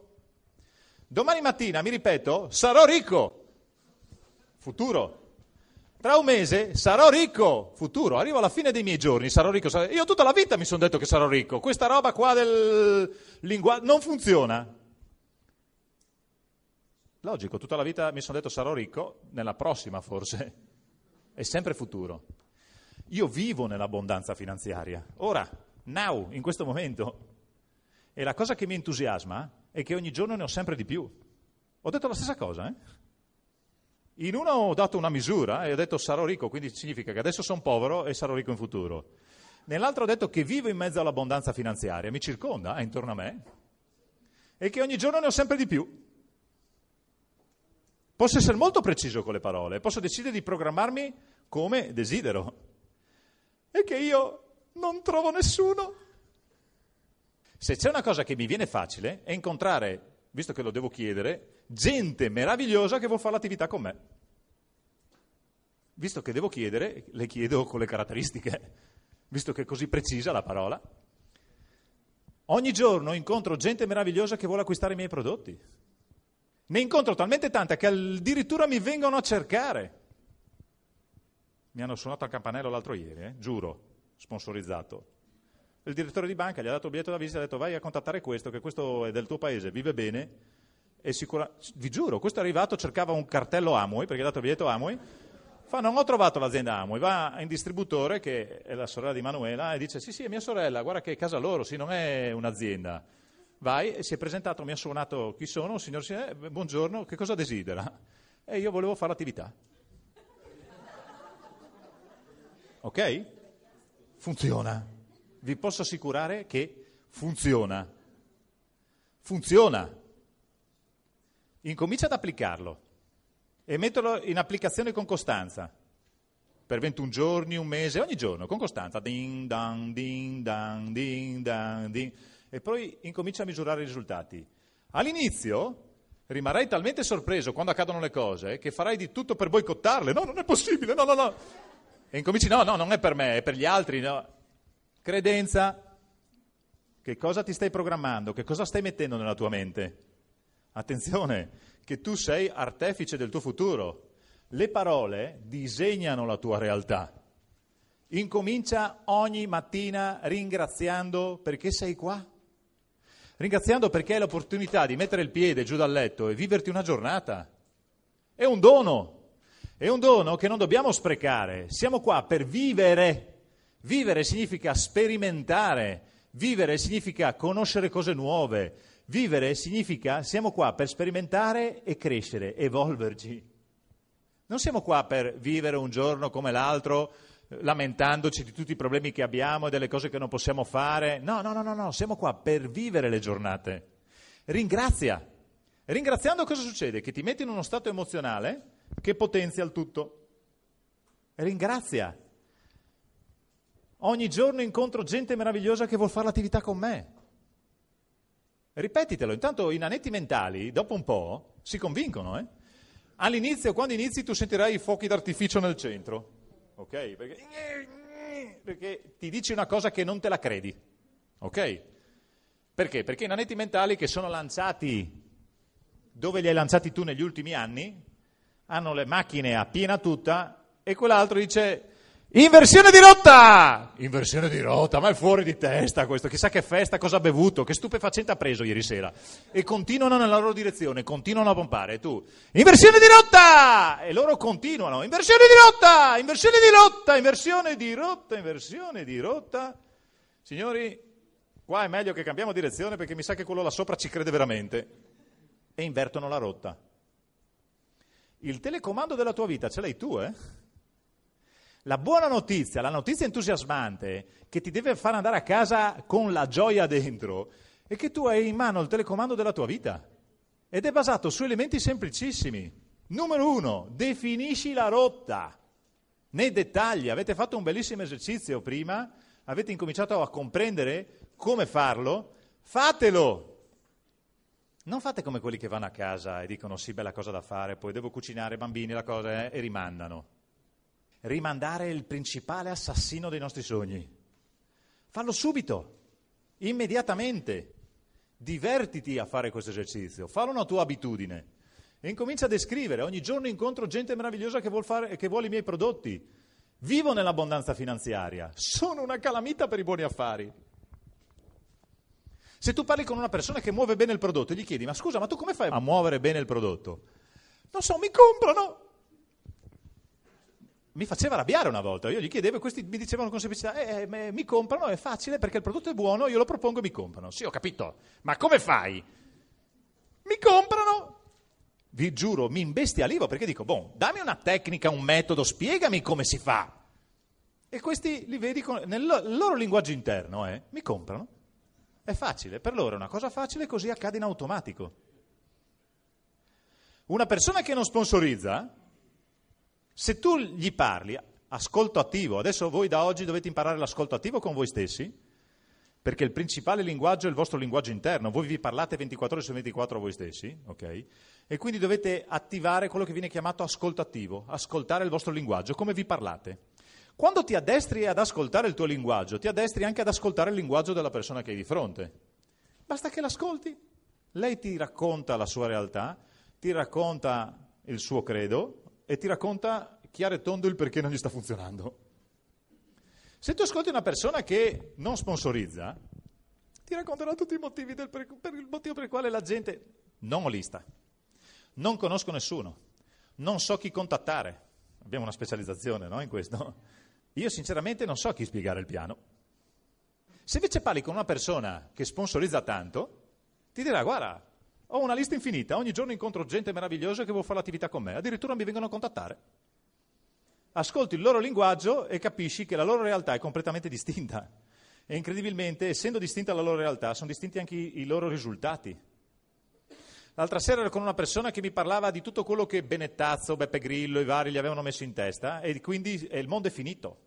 Domani mattina mi ripeto, sarò ricco, futuro. Tra un mese sarò ricco, futuro, arrivo alla fine dei miei giorni, sarò ricco. Sarò... Io tutta la vita mi sono detto che sarò ricco, questa roba qua del linguaggio non funziona. Logico, tutta la vita mi sono detto sarò ricco, nella prossima forse, è sempre futuro. Io vivo nell'abbondanza finanziaria, ora, now, in questo momento. E la cosa che mi entusiasma è che ogni giorno ne ho sempre di più. Ho detto la stessa cosa, eh? In uno ho dato una misura e ho detto sarò ricco, quindi significa che adesso sono povero e sarò ricco in futuro. Nell'altro ho detto che vivo in mezzo all'abbondanza finanziaria, mi circonda, è intorno a me, e che ogni giorno ne ho sempre di più. Posso essere molto preciso con le parole, posso decidere di programmarmi come desidero. E che io non trovo nessuno. Se c'è una cosa che mi viene facile è incontrare visto che lo devo chiedere, gente meravigliosa che vuole fare l'attività con me. Visto che devo chiedere, le chiedo con le caratteristiche, visto che è così precisa la parola. Ogni giorno incontro gente meravigliosa che vuole acquistare i miei prodotti. Ne incontro talmente tante che addirittura mi vengono a cercare. Mi hanno suonato al campanello l'altro ieri, eh? giuro, sponsorizzato. Il direttore di banca gli ha dato il biglietto da visita e ha detto vai a contattare questo, che questo è del tuo paese, vive bene, sicura... vi giuro, questo è arrivato, cercava un cartello Amway, perché ha dato il biglietto Amway, fa non ho trovato l'azienda Amway, va in distributore, che è la sorella di Manuela, e dice sì sì è mia sorella, guarda che è casa loro, sì non è un'azienda. Vai, e si è presentato, mi ha suonato chi sono, signor eh, buongiorno, che cosa desidera? E io volevo fare l'attività. Ok? Funziona vi posso assicurare che funziona. Funziona. Incomincia ad applicarlo e metterlo in applicazione con costanza. Per 21 giorni, un mese, ogni giorno, con costanza. Ding, dang, ding, dang, ding, dang, ding. E poi incomincia a misurare i risultati. All'inizio rimarrai talmente sorpreso quando accadono le cose che farai di tutto per boicottarle. No, non è possibile, no, no, no. E incominci, no, no, non è per me, è per gli altri. No. Credenza, che cosa ti stai programmando? Che cosa stai mettendo nella tua mente? Attenzione, che tu sei artefice del tuo futuro. Le parole disegnano la tua realtà. Incomincia ogni mattina ringraziando perché sei qua. Ringraziando perché hai l'opportunità di mettere il piede giù dal letto e viverti una giornata. È un dono. È un dono che non dobbiamo sprecare. Siamo qua per vivere Vivere significa sperimentare, vivere significa conoscere cose nuove, vivere significa siamo qua per sperimentare e crescere, evolverci. Non siamo qua per vivere un giorno come l'altro lamentandoci di tutti i problemi che abbiamo e delle cose che non possiamo fare. No, no, no, no, no, siamo qua per vivere le giornate. Ringrazia. Ringraziando cosa succede? Che ti metti in uno stato emozionale che potenzia il tutto. Ringrazia. Ogni giorno incontro gente meravigliosa che vuol fare l'attività con me. Ripetitelo, intanto i nanetti mentali, dopo un po', si convincono. Eh? All'inizio, quando inizi, tu sentirai i fuochi d'artificio nel centro. Ok? Perché, perché ti dici una cosa che non te la credi. Ok? Perché? Perché i nanetti mentali che sono lanciati dove li hai lanciati tu negli ultimi anni, hanno le macchine a piena tutta e quell'altro dice Inversione di rotta! Inversione di rotta, ma è fuori di testa questo. Chissà che festa, cosa ha bevuto, che stupefacente ha preso ieri sera. E continuano nella loro direzione, continuano a pompare. E tu, inversione di rotta! E loro continuano, inversione di rotta! Inversione di rotta! Inversione di rotta! Inversione di rotta! Signori, qua è meglio che cambiamo direzione perché mi sa che quello là sopra ci crede veramente. E invertono la rotta. Il telecomando della tua vita ce l'hai tu, eh? La buona notizia, la notizia entusiasmante che ti deve far andare a casa con la gioia dentro, è che tu hai in mano il telecomando della tua vita ed è basato su elementi semplicissimi. Numero uno, definisci la rotta nei dettagli. Avete fatto un bellissimo esercizio prima, avete incominciato a comprendere come farlo, fatelo. Non fate come quelli che vanno a casa e dicono sì, bella cosa da fare, poi devo cucinare bambini, la cosa, eh, e rimandano. Rimandare il principale assassino dei nostri sogni. Fallo subito, immediatamente. Divertiti a fare questo esercizio, fallo una tua abitudine e incomincia a descrivere. Ogni giorno incontro gente meravigliosa che vuole, fare, che vuole i miei prodotti. Vivo nell'abbondanza finanziaria, sono una calamita per i buoni affari. Se tu parli con una persona che muove bene il prodotto e gli chiedi, ma scusa, ma tu come fai a muovere bene il prodotto? Non so, mi comprano mi faceva arrabbiare una volta. Io gli chiedevo e questi mi dicevano con semplicità: eh, eh, mi comprano, è facile perché il prodotto è buono, io lo propongo e mi comprano. Sì, ho capito, ma come fai? Mi comprano! Vi giuro, mi imbestialivo perché dico: boh, dammi una tecnica, un metodo, spiegami come si fa. E questi li vedi con, nel loro linguaggio interno, eh, mi comprano. È facile, per loro è una cosa facile, così accade in automatico. Una persona che non sponsorizza se tu gli parli, ascolto attivo, adesso voi da oggi dovete imparare l'ascolto attivo con voi stessi, perché il principale linguaggio è il vostro linguaggio interno, voi vi parlate 24 ore su 24 a voi stessi, ok? E quindi dovete attivare quello che viene chiamato ascolto attivo, ascoltare il vostro linguaggio, come vi parlate. Quando ti addestri ad ascoltare il tuo linguaggio, ti addestri anche ad ascoltare il linguaggio della persona che hai di fronte. Basta che l'ascolti. Lei ti racconta la sua realtà, ti racconta il suo credo, e ti racconta chiaro e tondo il perché non gli sta funzionando. Se tu ascolti una persona che non sponsorizza, ti racconterà tutti i motivi del, per, per il motivo per il quale la gente non ho lista, non conosco nessuno, non so chi contattare. Abbiamo una specializzazione no, in questo. Io sinceramente non so chi spiegare il piano. Se invece parli con una persona che sponsorizza tanto, ti dirà guarda, ho una lista infinita, ogni giorno incontro gente meravigliosa che vuole fare l'attività con me, addirittura mi vengono a contattare. Ascolti il loro linguaggio e capisci che la loro realtà è completamente distinta. E incredibilmente, essendo distinta la loro realtà, sono distinti anche i, i loro risultati. L'altra sera ero con una persona che mi parlava di tutto quello che Benettazzo, Beppe Grillo e vari gli avevano messo in testa e quindi eh, il mondo è finito.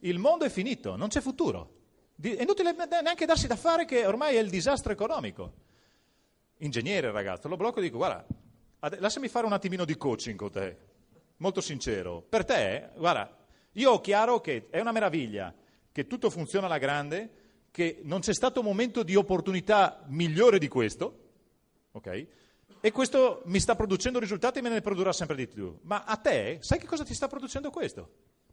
Il mondo è finito, non c'è futuro. È inutile neanche darsi da fare che ormai è il disastro economico ingegnere ragazzo, lo blocco e dico, guarda, lasciami fare un attimino di coaching con te, molto sincero. Per te, guarda, io ho chiaro che è una meraviglia, che tutto funziona alla grande, che non c'è stato un momento di opportunità migliore di questo, ok? E questo mi sta producendo risultati e me ne produrrà sempre di più. Ma a te, sai che cosa ti sta producendo questo?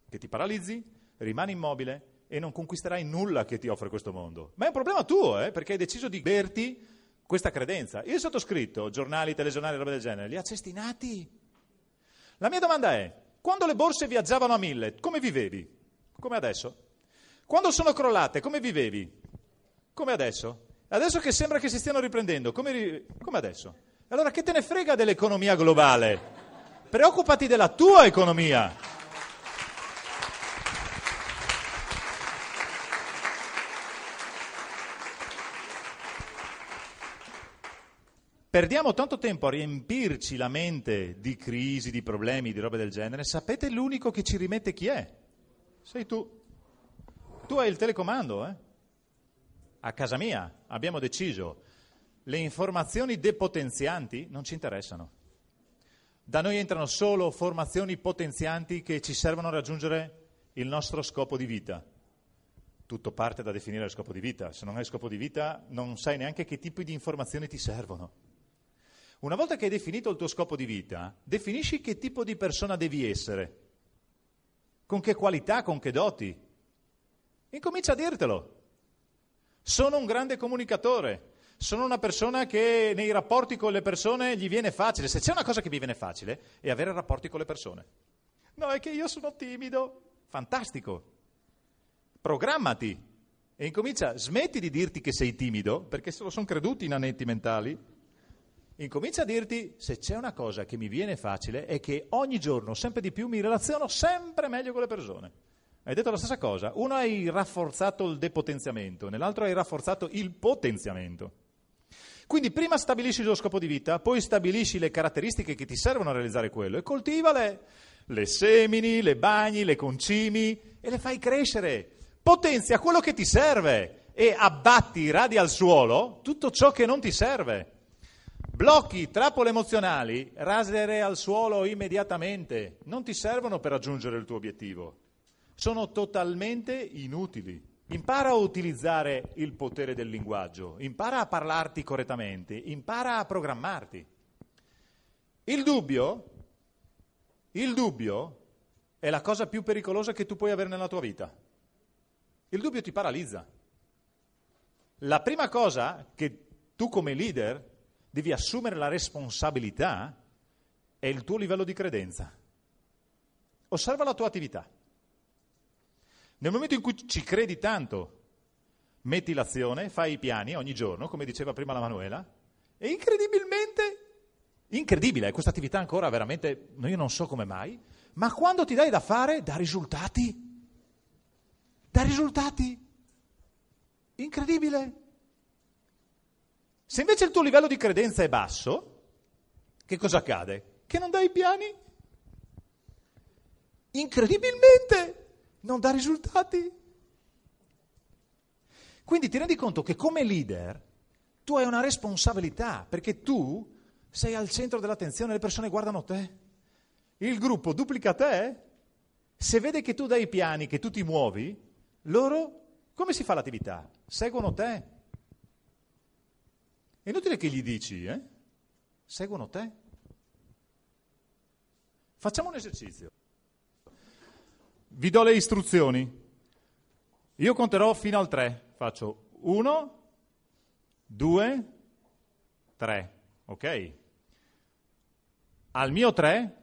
Che ti paralizzi, rimani immobile e non conquisterai nulla che ti offre questo mondo. Ma è un problema tuo, eh? perché hai deciso di berti questa credenza. Il sottoscritto, giornali, telegiornali, roba del genere, li ha cestinati. La mia domanda è, quando le borse viaggiavano a mille, come vivevi? Come adesso? Quando sono crollate, come vivevi? Come adesso? Adesso che sembra che si stiano riprendendo, come, come adesso? Allora che te ne frega dell'economia globale? Preoccupati della tua economia. Perdiamo tanto tempo a riempirci la mente di crisi, di problemi, di robe del genere. Sapete l'unico che ci rimette chi è? Sei tu. Tu hai il telecomando, eh? A casa mia abbiamo deciso le informazioni depotenzianti non ci interessano. Da noi entrano solo formazioni potenzianti che ci servono a raggiungere il nostro scopo di vita. Tutto parte da definire lo scopo di vita. Se non hai scopo di vita non sai neanche che tipi di informazioni ti servono. Una volta che hai definito il tuo scopo di vita, definisci che tipo di persona devi essere, con che qualità, con che doti. Incomincia a dirtelo. Sono un grande comunicatore, sono una persona che nei rapporti con le persone gli viene facile. Se c'è una cosa che mi viene facile è avere rapporti con le persone. No, è che io sono timido. Fantastico. Programmati e incomincia, smetti di dirti che sei timido, perché se lo sono creduti i nanetti mentali, incomincia a dirti se c'è una cosa che mi viene facile è che ogni giorno, sempre di più, mi relaziono sempre meglio con le persone. Hai detto la stessa cosa, uno hai rafforzato il depotenziamento, nell'altro hai rafforzato il potenziamento. Quindi prima stabilisci il tuo scopo di vita, poi stabilisci le caratteristiche che ti servono a realizzare quello e coltivale, le semini, le bagni, le concimi e le fai crescere. Potenzia quello che ti serve e abbatti, radi al suolo tutto ciò che non ti serve. Blocchi, trappole emozionali, rasere al suolo immediatamente, non ti servono per raggiungere il tuo obiettivo, sono totalmente inutili. Impara a utilizzare il potere del linguaggio, impara a parlarti correttamente, impara a programmarti. Il dubbio, il dubbio è la cosa più pericolosa che tu puoi avere nella tua vita. Il dubbio ti paralizza. La prima cosa che tu come leader devi assumere la responsabilità è il tuo livello di credenza. Osserva la tua attività. Nel momento in cui ci credi tanto, metti l'azione, fai i piani ogni giorno, come diceva prima la Manuela, e incredibilmente, incredibile, questa attività ancora veramente, io non so come mai, ma quando ti dai da fare, dà risultati. Dà risultati. Incredibile. Se invece il tuo livello di credenza è basso, che cosa accade? Che non dai piani? Incredibilmente non dà risultati. Quindi ti rendi conto che come leader tu hai una responsabilità, perché tu sei al centro dell'attenzione, le persone guardano te, il gruppo duplica te, se vede che tu dai i piani, che tu ti muovi, loro come si fa l'attività? Seguono te. È inutile che gli dici, eh? Seguono te. Facciamo un esercizio. Vi do le istruzioni. Io conterò fino al 3. Faccio 1, 2, 3. Ok? Al mio 3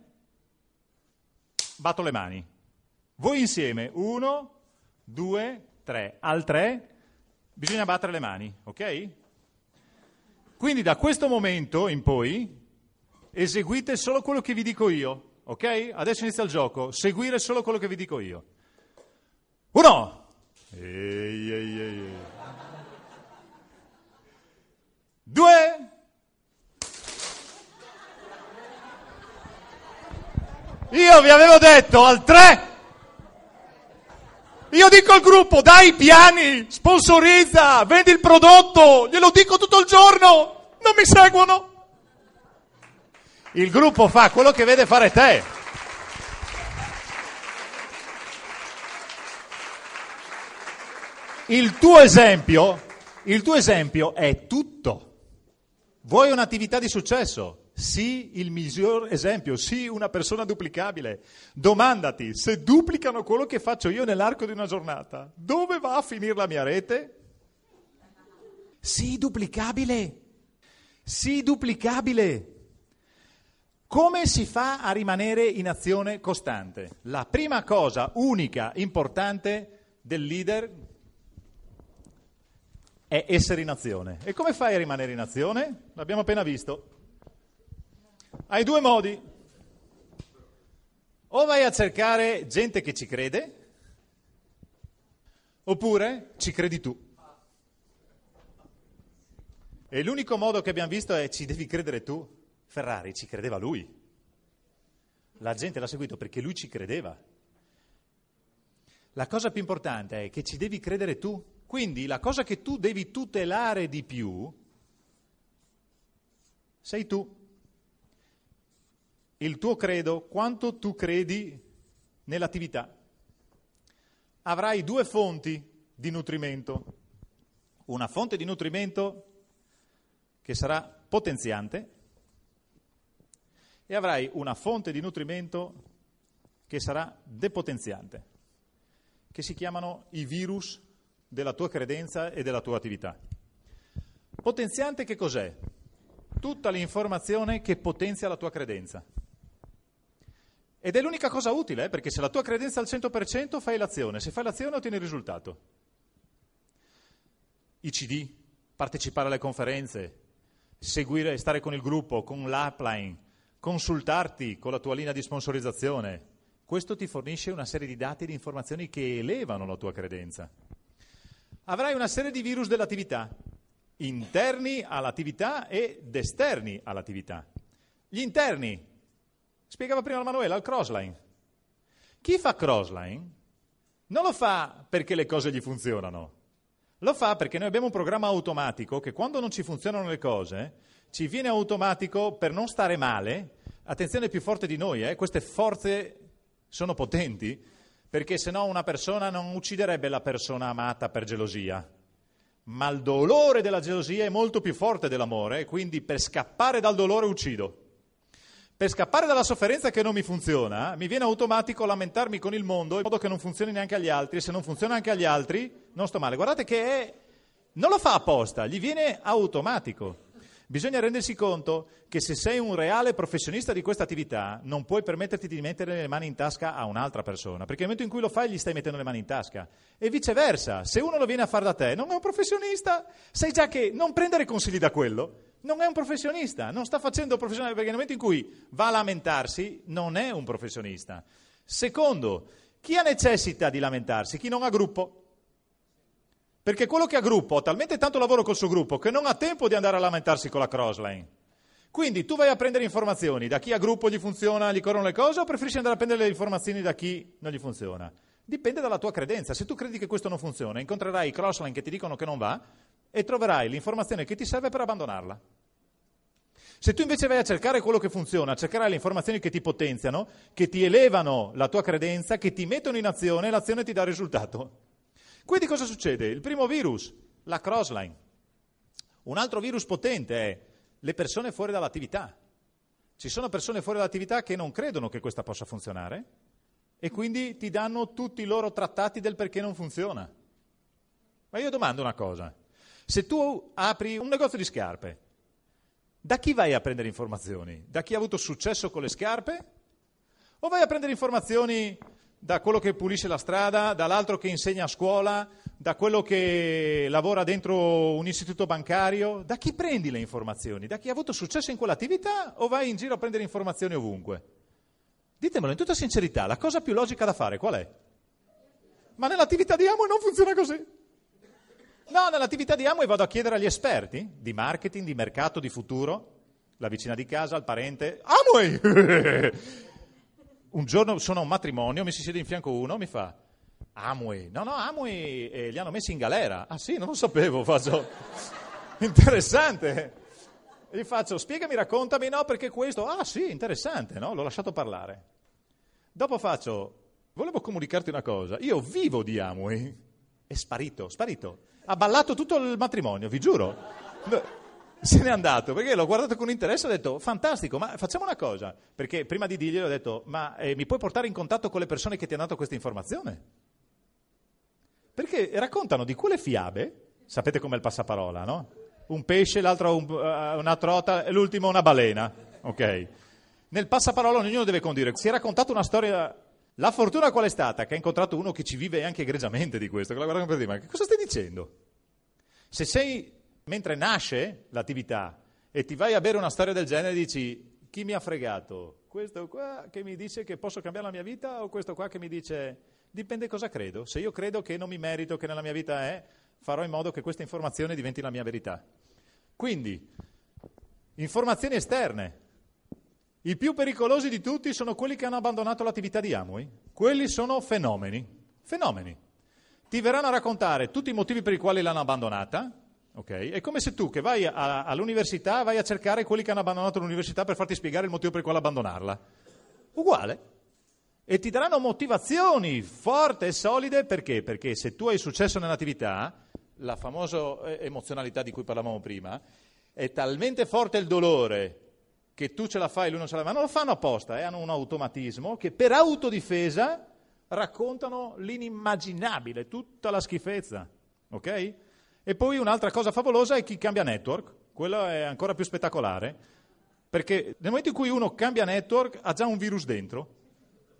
batto le mani. Voi insieme. 1, 2, 3. Al 3 bisogna battere le mani. Ok? Quindi da questo momento in poi eseguite solo quello che vi dico io, ok? Adesso inizia il gioco, seguire solo quello che vi dico io. Uno! Ehi, ehi, ehi. Due! Io vi avevo detto al tre! Io dico al gruppo, dai piani, sponsorizza, vendi il prodotto, glielo dico tutto il giorno, non mi seguono. Il gruppo fa quello che vede fare te. Il tuo esempio, il tuo esempio è tutto. Vuoi un'attività di successo? Sii il miglior esempio, sii una persona duplicabile. Domandati, se duplicano quello che faccio io nell'arco di una giornata, dove va a finire la mia rete? Sii duplicabile. Sii duplicabile. Come si fa a rimanere in azione costante? La prima cosa unica, importante del leader è essere in azione. E come fai a rimanere in azione? L'abbiamo appena visto. Hai due modi. O vai a cercare gente che ci crede, oppure ci credi tu. E l'unico modo che abbiamo visto è ci devi credere tu. Ferrari ci credeva lui. La gente l'ha seguito perché lui ci credeva. La cosa più importante è che ci devi credere tu. Quindi la cosa che tu devi tutelare di più sei tu il tuo credo, quanto tu credi nell'attività. Avrai due fonti di nutrimento. Una fonte di nutrimento che sarà potenziante e avrai una fonte di nutrimento che sarà depotenziante, che si chiamano i virus della tua credenza e della tua attività. Potenziante che cos'è? Tutta l'informazione che potenzia la tua credenza. Ed è l'unica cosa utile, eh, perché se la tua credenza è al 100% fai l'azione, se fai l'azione ottieni il risultato. I CD, partecipare alle conferenze, seguire, stare con il gruppo, con l'upline, consultarti con la tua linea di sponsorizzazione. Questo ti fornisce una serie di dati e di informazioni che elevano la tua credenza. Avrai una serie di virus dell'attività, interni all'attività ed esterni all'attività. Gli interni Spiegava prima la Manuela, il crossline. Chi fa crossline non lo fa perché le cose gli funzionano, Lo fa perché noi abbiamo un programma automatico che quando non ci funzionano le cose, ci viene automatico per non stare male. Attenzione, più forte di noi, eh? queste forze sono potenti, perché se no una persona non ucciderebbe la persona amata per gelosia. Ma il dolore della gelosia è molto più forte dell'amore, quindi per scappare dal dolore uccido. Per scappare dalla sofferenza che non mi funziona, mi viene automatico lamentarmi con il mondo in modo che non funzioni neanche agli altri e se non funziona anche agli altri non sto male. Guardate che è... non lo fa apposta, gli viene automatico. Bisogna rendersi conto che se sei un reale professionista di questa attività non puoi permetterti di mettere le mani in tasca a un'altra persona, perché nel momento in cui lo fai gli stai mettendo le mani in tasca. E viceversa, se uno lo viene a fare da te, non è un professionista, sai già che non prendere consigli da quello, non è un professionista, non sta facendo professionale perché nel momento in cui va a lamentarsi non è un professionista. Secondo, chi ha necessità di lamentarsi? Chi non ha gruppo. Perché quello che ha gruppo ha talmente tanto lavoro col suo gruppo che non ha tempo di andare a lamentarsi con la crossline. Quindi tu vai a prendere informazioni da chi ha gruppo gli funziona, gli corrono le cose o preferisci andare a prendere le informazioni da chi non gli funziona? Dipende dalla tua credenza. Se tu credi che questo non funziona, incontrerai i crossline che ti dicono che non va, e troverai l'informazione che ti serve per abbandonarla. Se tu invece vai a cercare quello che funziona, cercherai le informazioni che ti potenziano, che ti elevano la tua credenza, che ti mettono in azione e l'azione ti dà risultato. Quindi cosa succede? Il primo virus, la crossline. Un altro virus potente è le persone fuori dall'attività. Ci sono persone fuori dall'attività che non credono che questa possa funzionare e quindi ti danno tutti i loro trattati del perché non funziona. Ma io domando una cosa. Se tu apri un negozio di scarpe, da chi vai a prendere informazioni? Da chi ha avuto successo con le scarpe? O vai a prendere informazioni da quello che pulisce la strada, dall'altro che insegna a scuola, da quello che lavora dentro un istituto bancario? Da chi prendi le informazioni? Da chi ha avuto successo in quell'attività o vai in giro a prendere informazioni ovunque? Ditemelo in tutta sincerità, la cosa più logica da fare qual è? Ma nell'attività di Amo non funziona così. No, nell'attività di Amway vado a chiedere agli esperti di marketing, di mercato, di futuro, la vicina di casa, il parente. Amway! un giorno sono a un matrimonio, mi si siede in fianco uno, mi fa Amway. No, no, Amway eh, li hanno messi in galera. Ah sì, non lo sapevo, faccio... interessante. Gli faccio, spiegami, raccontami, no, perché questo... Ah sì, interessante, no? L'ho lasciato parlare. Dopo faccio, volevo comunicarti una cosa, io vivo di Amway. È sparito, sparito ha ballato tutto il matrimonio, vi giuro. Se n'è andato perché l'ho guardato con interesse e ho detto fantastico, ma facciamo una cosa. Perché prima di dirgli ho detto ma eh, mi puoi portare in contatto con le persone che ti hanno dato questa informazione? Perché raccontano di quelle fiabe, sapete com'è il passaparola, no? Un pesce, l'altro un, uh, una trota e l'ultimo una balena. Ok. Nel passaparola ognuno deve condire. Si è raccontato una storia la fortuna qual è stata? Che ha incontrato uno che ci vive anche egregiamente di questo, che la guarda per dire, ma cosa stai dicendo? Se sei, mentre nasce l'attività, e ti vai a bere una storia del genere, dici, chi mi ha fregato? Questo qua che mi dice che posso cambiare la mia vita o questo qua che mi dice, dipende cosa credo. Se io credo che non mi merito, che nella mia vita è, farò in modo che questa informazione diventi la mia verità. Quindi, informazioni esterne, i più pericolosi di tutti sono quelli che hanno abbandonato l'attività di Amway. Quelli sono fenomeni. Fenomeni. Ti verranno a raccontare tutti i motivi per i quali l'hanno abbandonata. Okay? È come se tu che vai a, all'università vai a cercare quelli che hanno abbandonato l'università per farti spiegare il motivo per il quale abbandonarla. Uguale. E ti daranno motivazioni forti e solide perché? Perché se tu hai successo nell'attività, la famosa eh, emozionalità di cui parlavamo prima, è talmente forte il dolore che tu ce la fai e lui non ce la fa, non lo fanno apposta, eh? hanno un automatismo che per autodifesa raccontano l'inimmaginabile, tutta la schifezza, ok? E poi un'altra cosa favolosa è chi cambia network, quello è ancora più spettacolare, perché nel momento in cui uno cambia network ha già un virus dentro.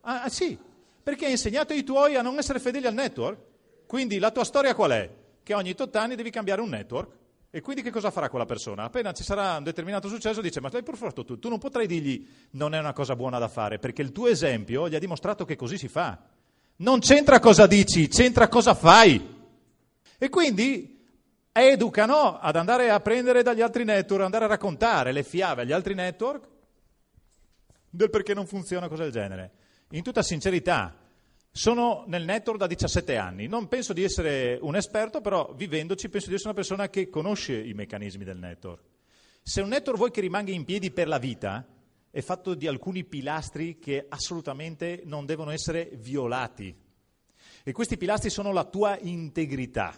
Ah, ah sì, perché hai insegnato ai tuoi a non essere fedeli al network. Quindi la tua storia qual è? Che ogni tot anni devi cambiare un network. E quindi che cosa farà quella persona? Appena ci sarà un determinato successo dice ma l'hai provato tu, tu non potrai dirgli non è una cosa buona da fare perché il tuo esempio gli ha dimostrato che così si fa. Non c'entra cosa dici, c'entra cosa fai. E quindi educano ad andare a prendere dagli altri network, andare a raccontare le fiabe agli altri network del perché non funziona cosa del genere. In tutta sincerità, Sono nel network da 17 anni, non penso di essere un esperto, però vivendoci penso di essere una persona che conosce i meccanismi del network. Se un network vuoi che rimanga in piedi per la vita, è fatto di alcuni pilastri che assolutamente non devono essere violati. E questi pilastri sono la tua integrità.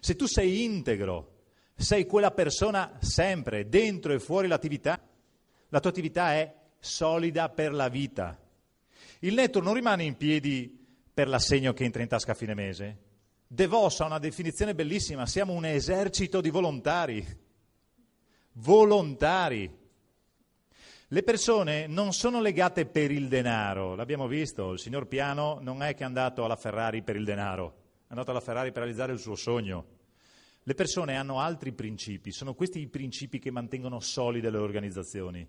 Se tu sei integro, sei quella persona sempre, dentro e fuori l'attività, la tua attività è solida per la vita. Il network non rimane in piedi per l'assegno che entra in tasca a fine mese. Devos ha una definizione bellissima, siamo un esercito di volontari. Volontari. Le persone non sono legate per il denaro, l'abbiamo visto, il signor Piano non è che è andato alla Ferrari per il denaro, è andato alla Ferrari per realizzare il suo sogno. Le persone hanno altri principi, sono questi i principi che mantengono solide le organizzazioni.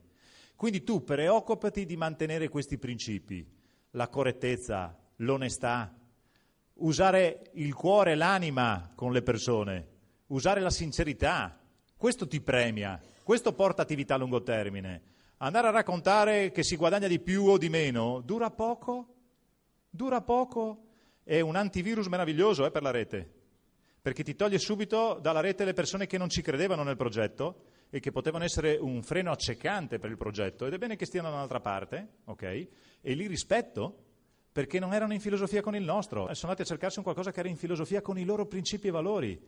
Quindi tu preoccupati di mantenere questi principi, la correttezza, l'onestà, usare il cuore e l'anima con le persone, usare la sincerità, questo ti premia, questo porta attività a lungo termine. Andare a raccontare che si guadagna di più o di meno dura poco, dura poco, è un antivirus meraviglioso eh, per la rete, perché ti toglie subito dalla rete le persone che non ci credevano nel progetto e che potevano essere un freno accecante per il progetto ed è bene che stiano da un'altra parte, ok? E li rispetto perché non erano in filosofia con il nostro, sono andati a cercarsi un qualcosa che era in filosofia con i loro principi e valori.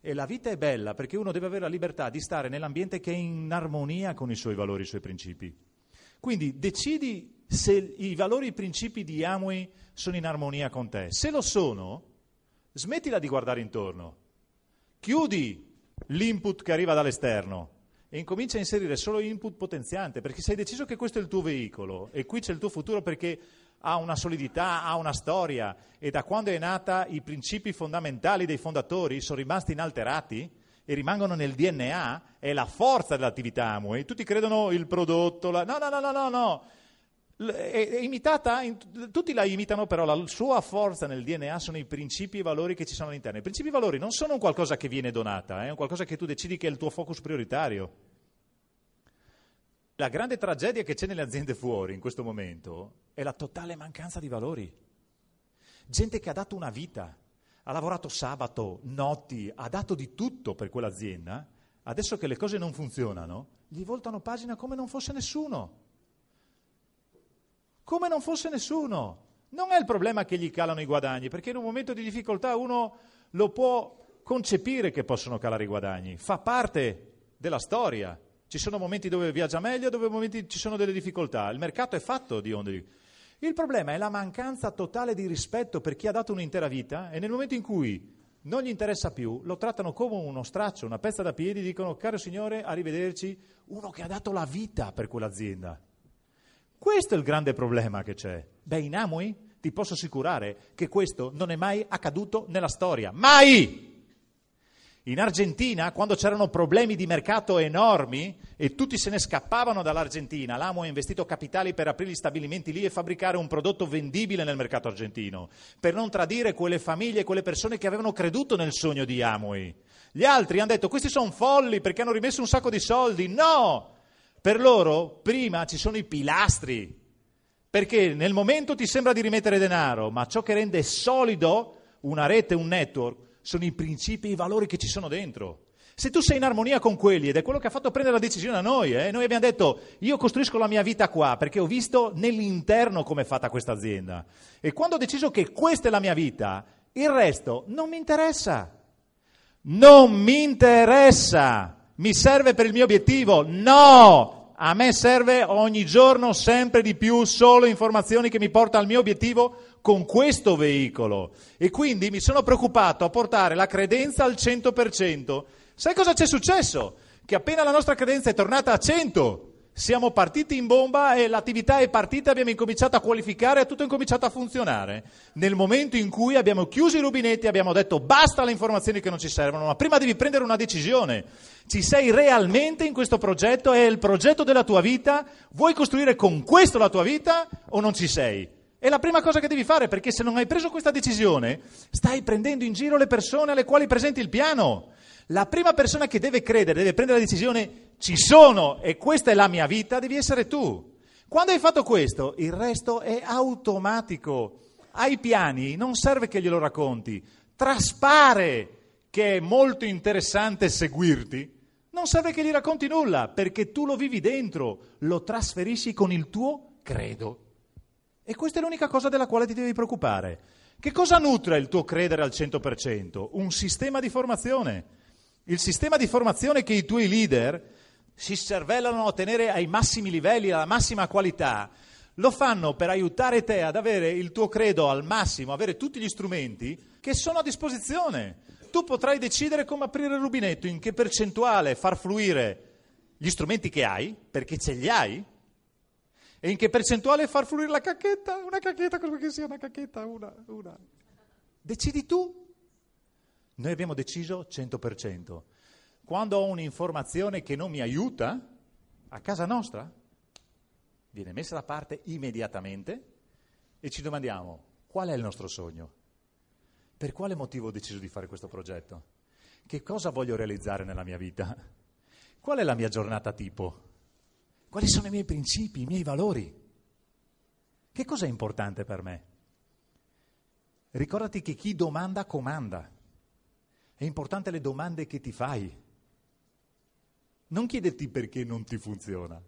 E la vita è bella perché uno deve avere la libertà di stare nell'ambiente che è in armonia con i suoi valori, i suoi principi. Quindi decidi se i valori e i principi di Amway sono in armonia con te. Se lo sono, smettila di guardare intorno. Chiudi l'input che arriva dall'esterno e incomincia a inserire solo input potenziante, perché se hai deciso che questo è il tuo veicolo e qui c'è il tuo futuro perché ha una solidità, ha una storia e da quando è nata i principi fondamentali dei fondatori sono rimasti inalterati e rimangono nel DNA, è la forza dell'attività Amway. Tutti credono il prodotto, la... no, no, no, no, no, no. È, imitata, in, tutti la imitano, però la sua forza nel DNA sono i principi e i valori che ci sono all'interno. I principi e i valori non sono un qualcosa che viene donata, è un qualcosa che tu decidi che è il tuo focus prioritario. La grande tragedia che c'è nelle aziende fuori in questo momento è la totale mancanza di valori. Gente che ha dato una vita, ha lavorato sabato, notti, ha dato di tutto per quell'azienda, adesso che le cose non funzionano, gli voltano pagina come non fosse nessuno. Come non fosse nessuno. Non è il problema che gli calano i guadagni, perché in un momento di difficoltà uno lo può concepire che possono calare i guadagni, fa parte della storia. Ci sono momenti dove viaggia meglio, dove momenti ci sono delle difficoltà. Il mercato è fatto di onde. Il problema è la mancanza totale di rispetto per chi ha dato un'intera vita e nel momento in cui non gli interessa più, lo trattano come uno straccio, una pezza da piedi, dicono caro signore, arrivederci, uno che ha dato la vita per quell'azienda. Questo è il grande problema che c'è. Beh, in Amui ti posso assicurare che questo non è mai accaduto nella storia. Mai! In Argentina, quando c'erano problemi di mercato enormi e tutti se ne scappavano dall'Argentina, l'Amo ha investito capitali per aprire gli stabilimenti lì e fabbricare un prodotto vendibile nel mercato argentino, per non tradire quelle famiglie, quelle persone che avevano creduto nel sogno di Amway. Gli altri hanno detto questi sono folli perché hanno rimesso un sacco di soldi. No! Per loro prima ci sono i pilastri, perché nel momento ti sembra di rimettere denaro, ma ciò che rende solido una rete, un network, sono i principi e i valori che ci sono dentro. Se tu sei in armonia con quelli, ed è quello che ha fatto prendere la decisione a noi, eh? noi abbiamo detto io costruisco la mia vita qua perché ho visto nell'interno come è fatta questa azienda. E quando ho deciso che questa è la mia vita, il resto non mi interessa. Non mi interessa. Mi serve per il mio obiettivo? No! A me serve ogni giorno sempre di più solo informazioni che mi portano al mio obiettivo con questo veicolo. E quindi mi sono preoccupato a portare la credenza al 100%. Sai cosa c'è successo? Che appena la nostra credenza è tornata a 100, siamo partiti in bomba e l'attività è partita, abbiamo incominciato a qualificare e tutto è incominciato a funzionare. Nel momento in cui abbiamo chiuso i rubinetti, abbiamo detto basta le informazioni che non ci servono, ma prima devi prendere una decisione. Ci sei realmente in questo progetto? È il progetto della tua vita? Vuoi costruire con questo la tua vita o non ci sei? È la prima cosa che devi fare perché se non hai preso questa decisione stai prendendo in giro le persone alle quali presenti il piano. La prima persona che deve credere, deve prendere la decisione, ci sono e questa è la mia vita, devi essere tu. Quando hai fatto questo, il resto è automatico. Hai piani, non serve che glielo racconti, traspare che è molto interessante seguirti, non serve che gli racconti nulla, perché tu lo vivi dentro, lo trasferisci con il tuo credo. E questa è l'unica cosa della quale ti devi preoccupare. Che cosa nutre il tuo credere al 100%? Un sistema di formazione. Il sistema di formazione che i tuoi leader si cervellano a ottenere ai massimi livelli, alla massima qualità, lo fanno per aiutare te ad avere il tuo credo al massimo, avere tutti gli strumenti che sono a disposizione. Tu potrai decidere come aprire il rubinetto, in che percentuale far fluire gli strumenti che hai, perché ce li hai, e in che percentuale far fluire la cacchetta, una cacchetta, come che sia una cacchetta, una, una. Decidi tu. Noi abbiamo deciso 100% quando ho un'informazione che non mi aiuta, a casa nostra, viene messa da parte immediatamente e ci domandiamo qual è il nostro sogno? Per quale motivo ho deciso di fare questo progetto? Che cosa voglio realizzare nella mia vita? Qual è la mia giornata tipo? Quali sono i miei principi, i miei valori? Che cosa è importante per me? Ricordati che chi domanda comanda. È importante le domande che ti fai. Non chiederti perché non ti funziona.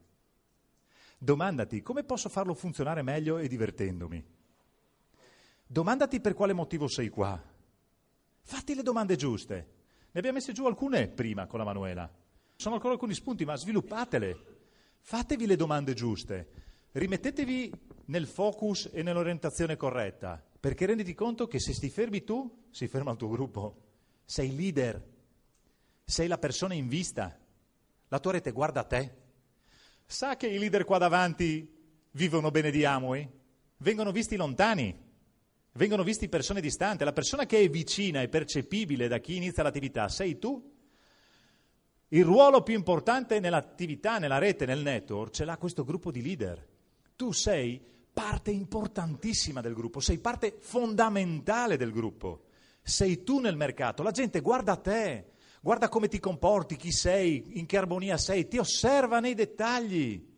Domandati come posso farlo funzionare meglio e divertendomi. Domandati per quale motivo sei qua. Fatti le domande giuste. Ne abbiamo messe giù alcune prima con la Manuela. Sono ancora alcuni spunti, ma sviluppatele. Fatevi le domande giuste. Rimettetevi nel focus e nell'orientazione corretta, perché renditi conto che se ti fermi tu, si ferma il tuo gruppo. Sei leader, sei la persona in vista. La tua rete guarda te. Sa che i leader qua davanti vivono bene di Amway? Vengono visti lontani, vengono visti persone distanti. La persona che è vicina e percepibile da chi inizia l'attività sei tu. Il ruolo più importante nell'attività, nella rete, nel network, ce l'ha questo gruppo di leader. Tu sei parte importantissima del gruppo, sei parte fondamentale del gruppo. Sei tu nel mercato, la gente guarda te, guarda come ti comporti, chi sei, in che armonia sei, ti osserva nei dettagli.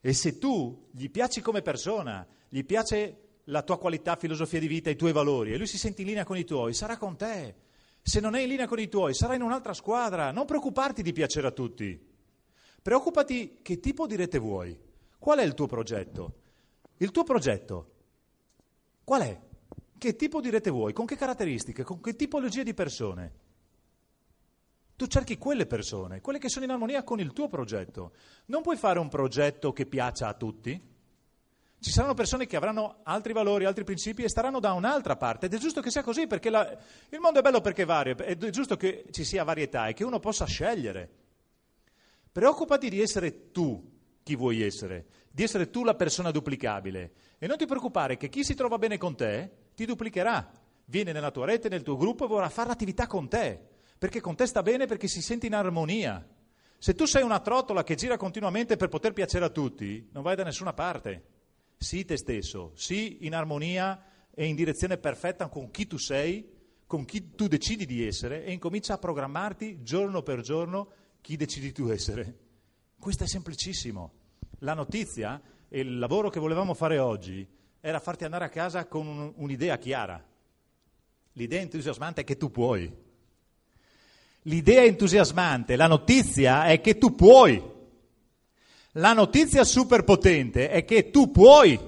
E se tu gli piaci come persona, gli piace la tua qualità, filosofia di vita, i tuoi valori, e lui si sente in linea con i tuoi, sarà con te. Se non è in linea con i tuoi, sarà in un'altra squadra. Non preoccuparti di piacere a tutti. Preoccupati che tipo di rete vuoi. Qual è il tuo progetto? Il tuo progetto qual è? Che tipo di rete vuoi? Con che caratteristiche? Con che tipologia di persone? Tu cerchi quelle persone, quelle che sono in armonia con il tuo progetto. Non puoi fare un progetto che piaccia a tutti. Ci saranno persone che avranno altri valori, altri principi e staranno da un'altra parte ed è giusto che sia così perché la... il mondo è bello perché varia, è giusto che ci sia varietà e che uno possa scegliere. Preoccupati di essere tu chi vuoi essere, di essere tu la persona duplicabile e non ti preoccupare che chi si trova bene con te ti duplicherà, viene nella tua rete, nel tuo gruppo e vorrà fare l'attività con te perché con te sta bene, perché si sente in armonia. Se tu sei una trottola che gira continuamente per poter piacere a tutti, non vai da nessuna parte. Sii te stesso, sii in armonia e in direzione perfetta con chi tu sei, con chi tu decidi di essere e incomincia a programmarti giorno per giorno chi decidi tu essere. Questo è semplicissimo. La notizia e il lavoro che volevamo fare oggi era farti andare a casa con un, un'idea chiara. L'idea entusiasmante è che tu puoi. L'idea entusiasmante, la notizia è che tu puoi. La notizia super potente è che tu puoi,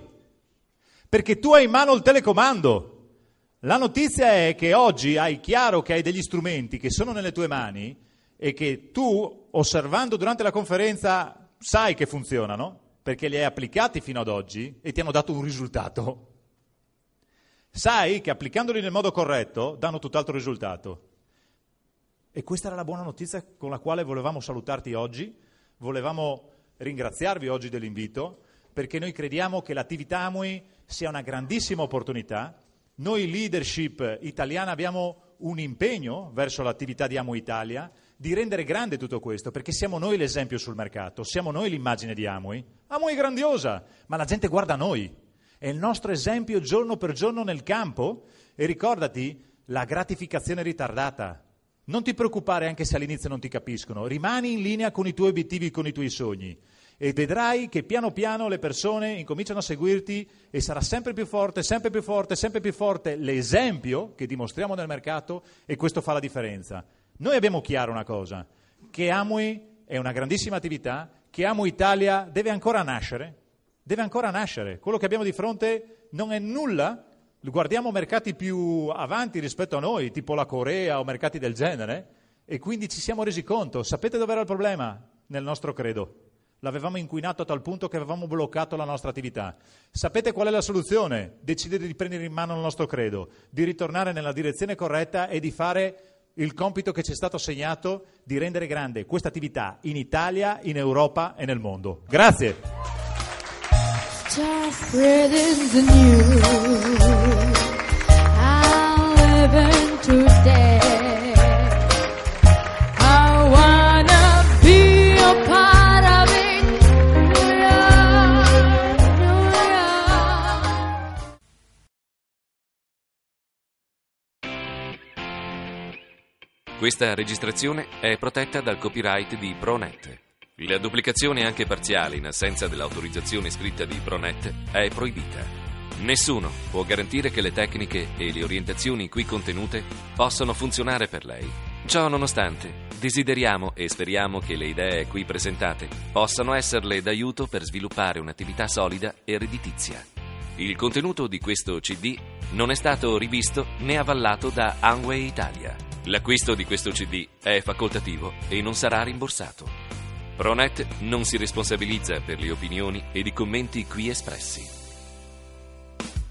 perché tu hai in mano il telecomando. La notizia è che oggi hai chiaro che hai degli strumenti che sono nelle tue mani e che tu, osservando durante la conferenza, sai che funzionano, perché li hai applicati fino ad oggi e ti hanno dato un risultato. Sai che applicandoli nel modo corretto danno tutt'altro risultato. E questa era la buona notizia con la quale volevamo salutarti oggi, volevamo ringraziarvi oggi dell'invito, perché noi crediamo che l'attività Amui sia una grandissima opportunità. Noi leadership italiana abbiamo un impegno verso l'attività di Amui Italia di rendere grande tutto questo, perché siamo noi l'esempio sul mercato, siamo noi l'immagine di Amui. Amui è grandiosa, ma la gente guarda noi. È il nostro esempio giorno per giorno nel campo e ricordati la gratificazione ritardata non ti preoccupare anche se all'inizio non ti capiscono, rimani in linea con i tuoi obiettivi, con i tuoi sogni e vedrai che piano piano le persone incominciano a seguirti e sarà sempre più forte, sempre più forte, sempre più forte l'esempio che dimostriamo nel mercato e questo fa la differenza. Noi abbiamo chiaro una cosa, che Amui è una grandissima attività, che Amo Italia deve ancora nascere, deve ancora nascere. Quello che abbiamo di fronte non è nulla, guardiamo mercati più avanti rispetto a noi, tipo la Corea o mercati del genere, e quindi ci siamo resi conto, sapete dove era il problema? Nel nostro credo l'avevamo inquinato a tal punto che avevamo bloccato la nostra attività. Sapete qual è la soluzione? Decidere di prendere in mano il nostro credo, di ritornare nella direzione corretta e di fare il compito che ci è stato assegnato di rendere grande questa attività in Italia, in Europa e nel mondo. Grazie. Questa registrazione è protetta dal copyright di ProNet. La duplicazione anche parziale in assenza dell'autorizzazione scritta di ProNet è proibita. Nessuno può garantire che le tecniche e le orientazioni qui contenute possano funzionare per lei. Ciò nonostante, desideriamo e speriamo che le idee qui presentate possano esserle d'aiuto per sviluppare un'attività solida e redditizia. Il contenuto di questo CD non è stato rivisto né avallato da Anway Italia. L'acquisto di questo CD è facoltativo e non sarà rimborsato. Pronet non si responsabilizza per le opinioni ed i commenti qui espressi.